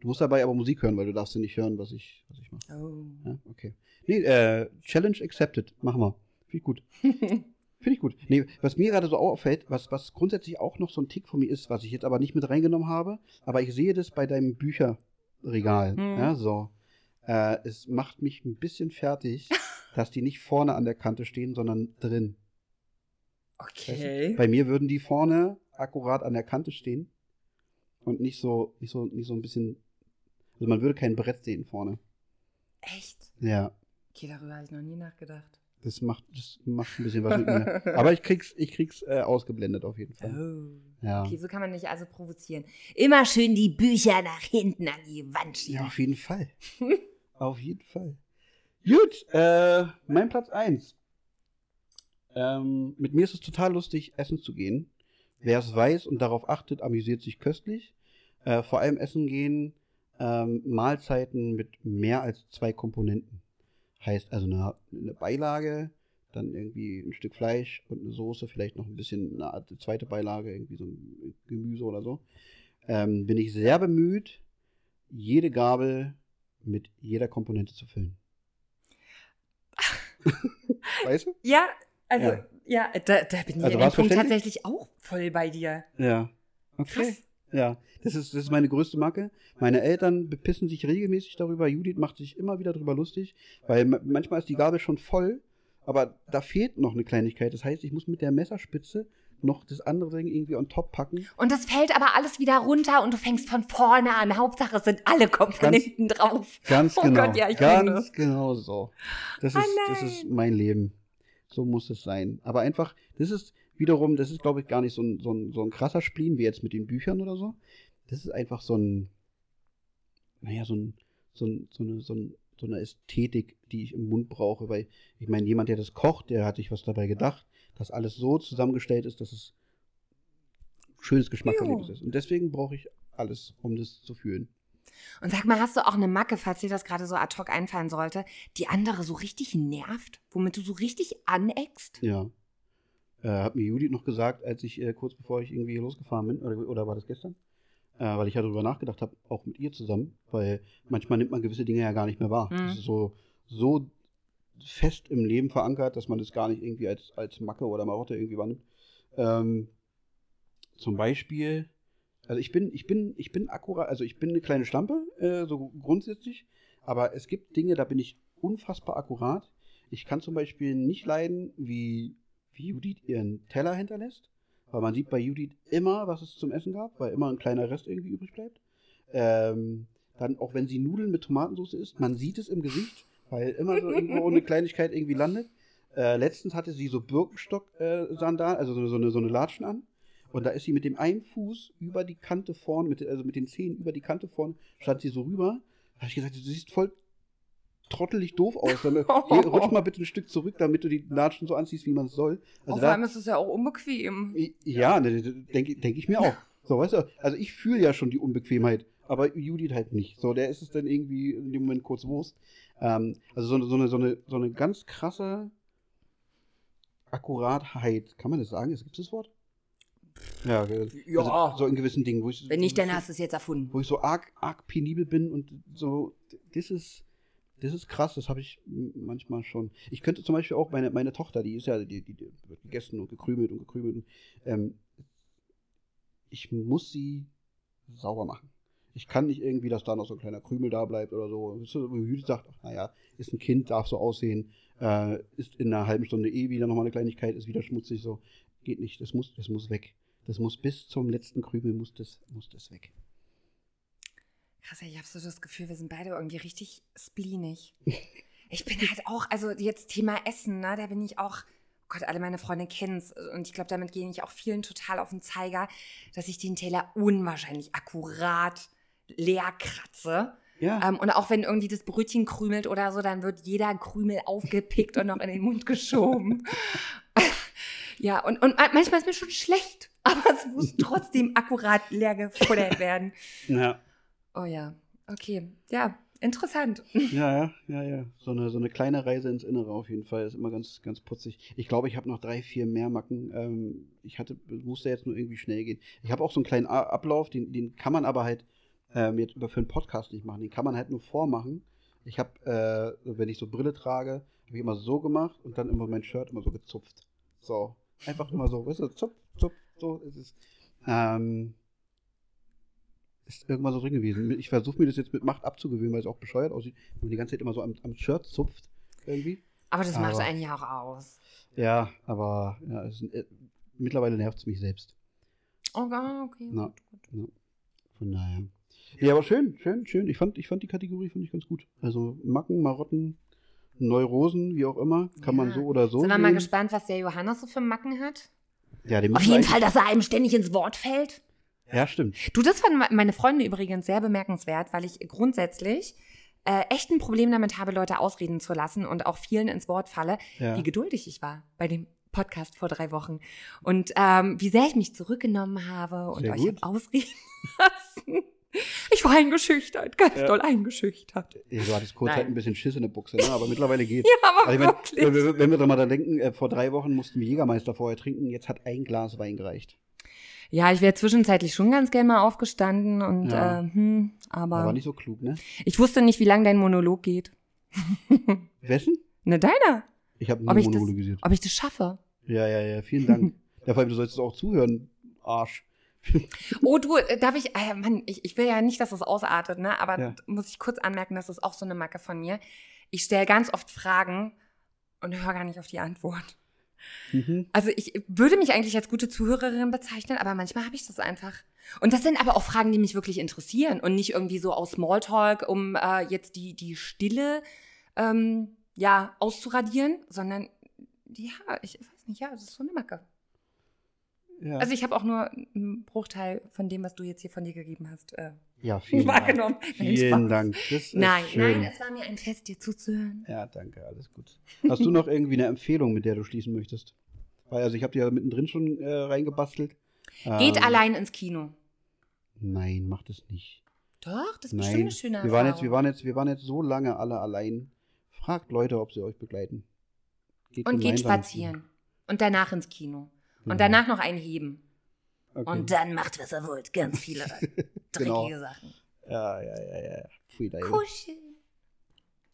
Du musst dabei aber Musik hören, weil du darfst ja nicht hören, was ich, was ich mache. Oh. Ja, okay. Nee, äh, Challenge accepted. Machen wir. Finde ich gut. Finde ich gut. Nee, was mir gerade so auffällt, was, was grundsätzlich auch noch so ein Tick von mir ist, was ich jetzt aber nicht mit reingenommen habe, aber ich sehe das bei deinem Bücherregal. Mhm. Ja, so. Äh, es macht mich ein bisschen fertig, dass die nicht vorne an der Kante stehen, sondern drin. Okay. Bei mir würden die vorne akkurat an der Kante stehen und nicht so, nicht so, nicht so ein bisschen. Also man würde kein Brett sehen vorne. Echt? Ja, Okay, darüber habe ich noch nie nachgedacht. das macht, das macht ein bisschen was mit mir. Aber ich krieg's, ich krieg's äh, ausgeblendet auf jeden Fall. Oh. Ja. Okay, so kann man nicht also provozieren. Immer schön die Bücher nach hinten an die Wand Ja, schieben. auf jeden Fall. auf jeden Fall. Gut, äh, mein Platz 1. Ähm, mit mir ist es total lustig, essen zu gehen. Wer es weiß und darauf achtet, amüsiert sich köstlich. Äh, vor allem essen gehen, ähm, Mahlzeiten mit mehr als zwei Komponenten. Heißt also eine, eine Beilage, dann irgendwie ein Stück Fleisch und eine Soße, vielleicht noch ein bisschen eine Art zweite Beilage, irgendwie so ein Gemüse oder so. Ähm, bin ich sehr bemüht, jede Gabel mit jeder Komponente zu füllen. weißt du? Ja, also, Ja. ja, da, da bin ich Also in dem Punkt tatsächlich auch voll bei dir. Ja. Okay. Krass. Ja, das ist, das ist meine größte Macke. Meine Eltern bepissen sich regelmäßig darüber. Judith macht sich immer wieder darüber lustig, weil ma- manchmal ist die Gabel schon voll, aber da fehlt noch eine Kleinigkeit. Das heißt, ich muss mit der Messerspitze noch das andere Ding irgendwie on top packen. Und das fällt aber alles wieder runter und du fängst von vorne an. Hauptsache, es sind alle Komponenten drauf. Ganz Oh genau. Gott, ja, ich ganz genau so. Das Oh ist, das ist mein Leben. So muss es sein. Aber einfach, das ist wiederum, das ist, glaube ich, gar nicht so ein, so, ein, so ein krasser Spleen wie jetzt mit den Büchern oder so. Das ist einfach so ein, naja, so, ein, so, ein, so, eine, so, ein, so eine Ästhetik, die ich im Mund brauche. Weil, ich meine, jemand, der das kocht, der hat sich was dabei gedacht, dass alles so zusammengestellt ist, dass es ein schönes Geschmackserlebnis ist. Und deswegen brauche ich alles, um das zu fühlen. Und sag mal, hast du auch eine Macke, falls dir das gerade so ad hoc einfallen sollte, die andere so richtig nervt, womit du so richtig aneckst? Ja. Äh, hat mir Judith noch gesagt, als ich äh, kurz bevor ich irgendwie losgefahren bin, oder, oder war das gestern? äh, weil ich ja darüber nachgedacht habe, auch mit ihr zusammen, weil manchmal nimmt man gewisse Dinge ja gar nicht mehr wahr. Mhm. Das ist so, so fest im Leben verankert, dass man das gar nicht irgendwie als, als Macke oder Marotte irgendwie wahrnimmt. Ähm, zum Beispiel, also ich bin, ich bin, ich bin akkurat, also ich bin eine kleine Stampe, äh, so grundsätzlich, aber es gibt Dinge, da bin ich unfassbar akkurat. Ich kann zum Beispiel nicht leiden, wie, wie Judith ihren Teller hinterlässt, weil man sieht bei Judith immer, was es zum Essen gab, weil immer ein kleiner Rest irgendwie übrig bleibt. Ähm, dann auch wenn sie Nudeln mit Tomatensauce isst, man sieht es im Gesicht, weil immer so irgendwo eine Kleinigkeit irgendwie landet. Äh, letztens hatte sie so Birkenstock-Sandalen, also so, so, eine, so eine Latschen an. Und da ist sie mit dem einen Fuß über die Kante vorn, mit, also mit den Zehen über die Kante vorn, stand sie so rüber. Da habe ich gesagt, du siehst voll trottelig doof aus. Dann, geh, rutsch mal bitte ein Stück zurück, damit du die Latschen so anziehst, wie man es soll. Also Vor da, allem ist es ja auch unbequem. ja, ne, denke denk ich mir auch. So, weißt du, also ich fühle ja schon die Unbequemheit, aber Judith halt nicht. So, der ist es dann irgendwie in dem Moment kurz Wurst. Ähm, also so, eine- so, eine, so, eine, so eine ganz krasse Akkuratheit, kann man das sagen? Gibt es das Wort? Ja, äh, Ja. Also, so in gewissen Dingen, wo ich, Wenn nicht, dann hast du es jetzt erfunden. wo ich so arg, arg penibel bin und so, das ist, das ist krass, das habe ich manchmal schon. Ich könnte zum Beispiel auch meine, meine Tochter, die ist ja, die, die, die wird gegessen und gekrümelt und gekrümelt. Ähm, ich muss sie sauber machen. Ich kann nicht irgendwie, dass da noch so ein kleiner Krümel da bleibt oder so. Judith sagt, naja, ist ein Kind, darf so aussehen, äh, ist in einer halben Stunde eh wieder nochmal eine Kleinigkeit, ist wieder schmutzig, so. Geht nicht, das muss, das muss weg. Das muss bis zum letzten Krümel, muss das, muss das weg. Krass, ich habe so das Gefühl, wir sind beide irgendwie richtig spleenig. Ich bin halt auch, also jetzt Thema Essen, ne, da bin ich auch, oh Gott, alle meine Freunde kennen es und ich glaube, damit gehe ich auch vielen total auf den Zeiger, dass ich den Teller unwahrscheinlich akkurat leer kratze. Ja. Ähm, und auch wenn irgendwie das Brötchen krümelt oder so, dann wird jeder Krümel aufgepickt und noch in den Mund geschoben. ja, und, und manchmal ist mir schon schlecht, aber es muss trotzdem akkurat leer gefuttert werden. ja. Oh ja, okay. Ja, interessant. Ja, ja, ja. So eine, so eine kleine Reise ins Innere auf jeden Fall ist immer ganz, ganz putzig. Ich glaube, ich habe noch drei, vier mehr Macken. Ähm, ich hatte, musste jetzt nur irgendwie schnell gehen. Ich habe auch so einen kleinen Ablauf, den, den kann man aber halt ähm, jetzt über für einen Podcast nicht machen. Den kann man halt nur vormachen. Ich habe, äh, wenn ich so Brille trage, habe ich immer so gemacht und dann immer mein Shirt immer so gezupft. So. Einfach immer so, weißt du, zupf, zupf, so ist es. Ähm, ist irgendwann so drin gewesen. Ich versuche mir das jetzt mit Macht abzugewöhnen, weil es auch bescheuert aussieht, wenn man die ganze Zeit immer so am, am Shirt zupft. Irgendwie. Aber das macht einen ja auch aus. Ja, aber ja, es, äh, mittlerweile nervt es mich selbst. Oh, ah, okay. Na. gut, gut. Von daher. Ja, aber schön, schön, schön. Ich fand, ich fand die Kategorie fand ich ganz gut. Also Macken, Marotten, Neurosen, wie auch immer, kann man Ja. so oder so. Sind wir mal gespannt, was der Johannes so für Macken hat? Ja, Auf jeden Fall, dass er einem ständig ins Wort fällt. Ja, stimmt. Du, das fanden meine Freunde übrigens sehr bemerkenswert, weil ich grundsätzlich äh, echt ein Problem damit habe, Leute ausreden zu lassen und auch vielen ins Wort falle, Ja. wie geduldig ich war bei dem Podcast vor drei Wochen und ähm, wie sehr ich mich zurückgenommen habe und Sehr euch habe ausreden lassen. Ich war eingeschüchtert, ganz Ja. doll eingeschüchtert. Ja, du hattest kurz Nein. halt ein bisschen Schiss in der Buchse, ne? aber mittlerweile geht's. Ja, aber Also ich mein, wirklich. wenn, wir- wenn wir da mal da denken, äh, vor drei Wochen mussten wir Jägermeister vorher trinken, jetzt hat ein Glas Wein gereicht. Ja, ich wäre zwischenzeitlich schon ganz gern mal aufgestanden und Ja. äh, hm, aber Aber nicht so klug, ne? ich wusste nicht, wie lang dein Monolog geht. Wessen? Ne, deiner. Ich habe Ob nie ich, das, monologisiert. ob ich das schaffe. Ja, ja, ja, vielen Dank. ja, vor allem, du sollst auch zuhören, Arsch. Oh, du, äh, darf ich, äh, Mann, ich, ich will ja nicht, dass es ausartet, ne? Aber Ja. muss ich kurz anmerken, das ist auch so eine Macke von mir. Ich stelle ganz oft Fragen und höre gar nicht auf die Antwort. Mhm. Also ich würde mich eigentlich als gute Zuhörerin bezeichnen, aber manchmal habe ich das einfach. Und das sind aber auch Fragen, die mich wirklich interessieren und nicht irgendwie so aus Smalltalk, um äh, jetzt die, die Stille ähm, ja, auszuradieren, sondern ja, ich weiß nicht, ja, es ist so eine Macke. Ja, Also ich habe auch nur einen Bruchteil von dem, was du jetzt hier von dir gegeben hast, äh, ja vielen Dank. wahrgenommen. Nein, Vielen. Dank. Nein, schön. nein, es war mir ein Fest, dir zuzuhören. Ja, danke, alles gut. Hast du noch irgendwie eine Empfehlung, mit der du schließen möchtest? Weil, also ich habe dir ja mittendrin schon äh, reingebastelt. Geht Ähm, allein ins Kino. Nein, mach das nicht. Doch, das ist bestimmt Nein. eine schöne Wir waren, jetzt, Erfahrung. wir, waren jetzt, wir waren jetzt so lange alle allein. Fragt Leute, ob sie euch begleiten. Geht und geht spazieren. Und danach ins Kino. Genau. Und danach noch ein Heben. Okay. Und dann macht, was er wollt. Ganz viele dreckige Genau. Sachen. Ja, ja, ja, ja. Pfui. Kuscheln.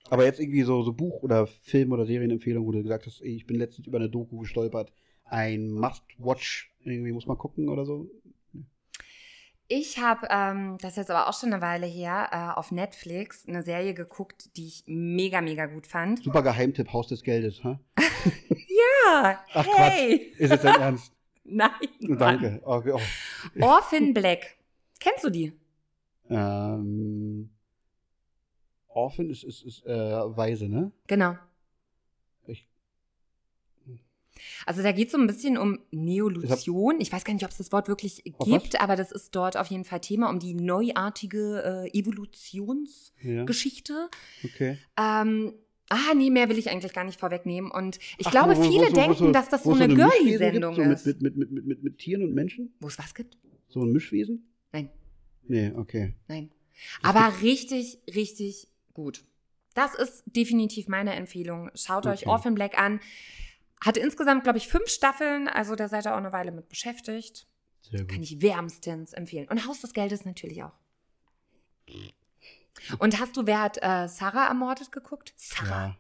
Aber jetzt irgendwie so, so Buch- oder Film- oder Serienempfehlung, wo du gesagt hast, ich bin letztens über eine Doku gestolpert. Ein Must-Watch, irgendwie muss man gucken oder so. Ich habe, ähm, das ist jetzt aber auch schon eine Weile her, äh, auf Netflix eine Serie geguckt, die ich mega, mega gut fand. Super Geheimtipp, Haus des Geldes, ha? Ja, Ach, hey. Ist jetzt dein Ernst? Nein, Mann. Danke. Okay, oh. Orphan Black. Kennst du die? Ähm, Orphan ist, ist, ist äh, Weise, ne? Genau. Ich- Also da geht es so ein bisschen um Neolution. Ich weiß gar nicht, ob es das Wort wirklich gibt, aber das ist dort auf jeden Fall Thema um die neuartige äh, Evolutionsgeschichte. Ja, okay. Ähm, ah, nee, mehr will ich eigentlich gar nicht vorwegnehmen. Und ich Ach, glaube, wo- wo- viele wo denken, dass das so eine gibt, Girly-Sendung so ist. mit, mit, mit, mit, mit, mit Tieren und Menschen? Wo es was gibt? So ein Mischwesen? Nein, Nee, okay. nein. Aber richtig, richtig gut. Das ist definitiv meine Empfehlung. Schaut euch Okay. Orphan Black an. Hatte insgesamt, glaube ich, fünf Staffeln, also da seid ihr auch eine Weile mit beschäftigt. Sehr gut. Kann ich wärmstens empfehlen. Und Haus des Geldes natürlich auch. Und hast du, wer hat äh, Sarah ermordet geguckt? Sarah. Ja.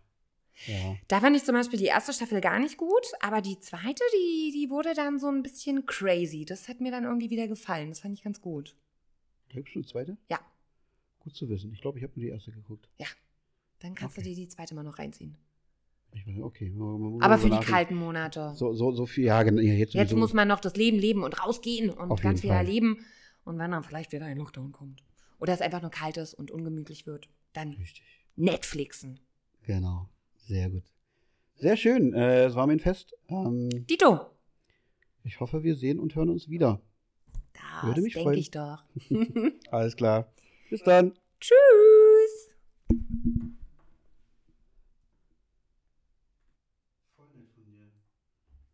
Ja. Da fand ich zum Beispiel die erste Staffel gar nicht gut, aber die zweite, die, die wurde dann so ein bisschen crazy. Das hat mir dann irgendwie wieder gefallen. Das fand ich ganz gut. Gibt es eine zweite? Ja. Gut zu wissen. Ich glaube, ich habe nur die erste geguckt. Dann kannst Okay. du dir die zweite mal noch reinziehen. Okay. Aber für die kalten Monate. So, so, so viel, ja, genau. Jetzt Jetzt muss man noch das Leben leben und rausgehen und ganz viel erleben. Und wenn dann vielleicht wieder ein Lockdown kommt. Oder es einfach nur kalt ist und ungemütlich wird, dann Richtig. Netflixen. Genau. Sehr gut. Sehr schön. Äh, es war mir ein Fest. Ähm, Dito. ich hoffe, wir sehen und hören uns wieder. Das Würde mich denke freuen. ich doch. Alles klar. Bis dann. Tschüss.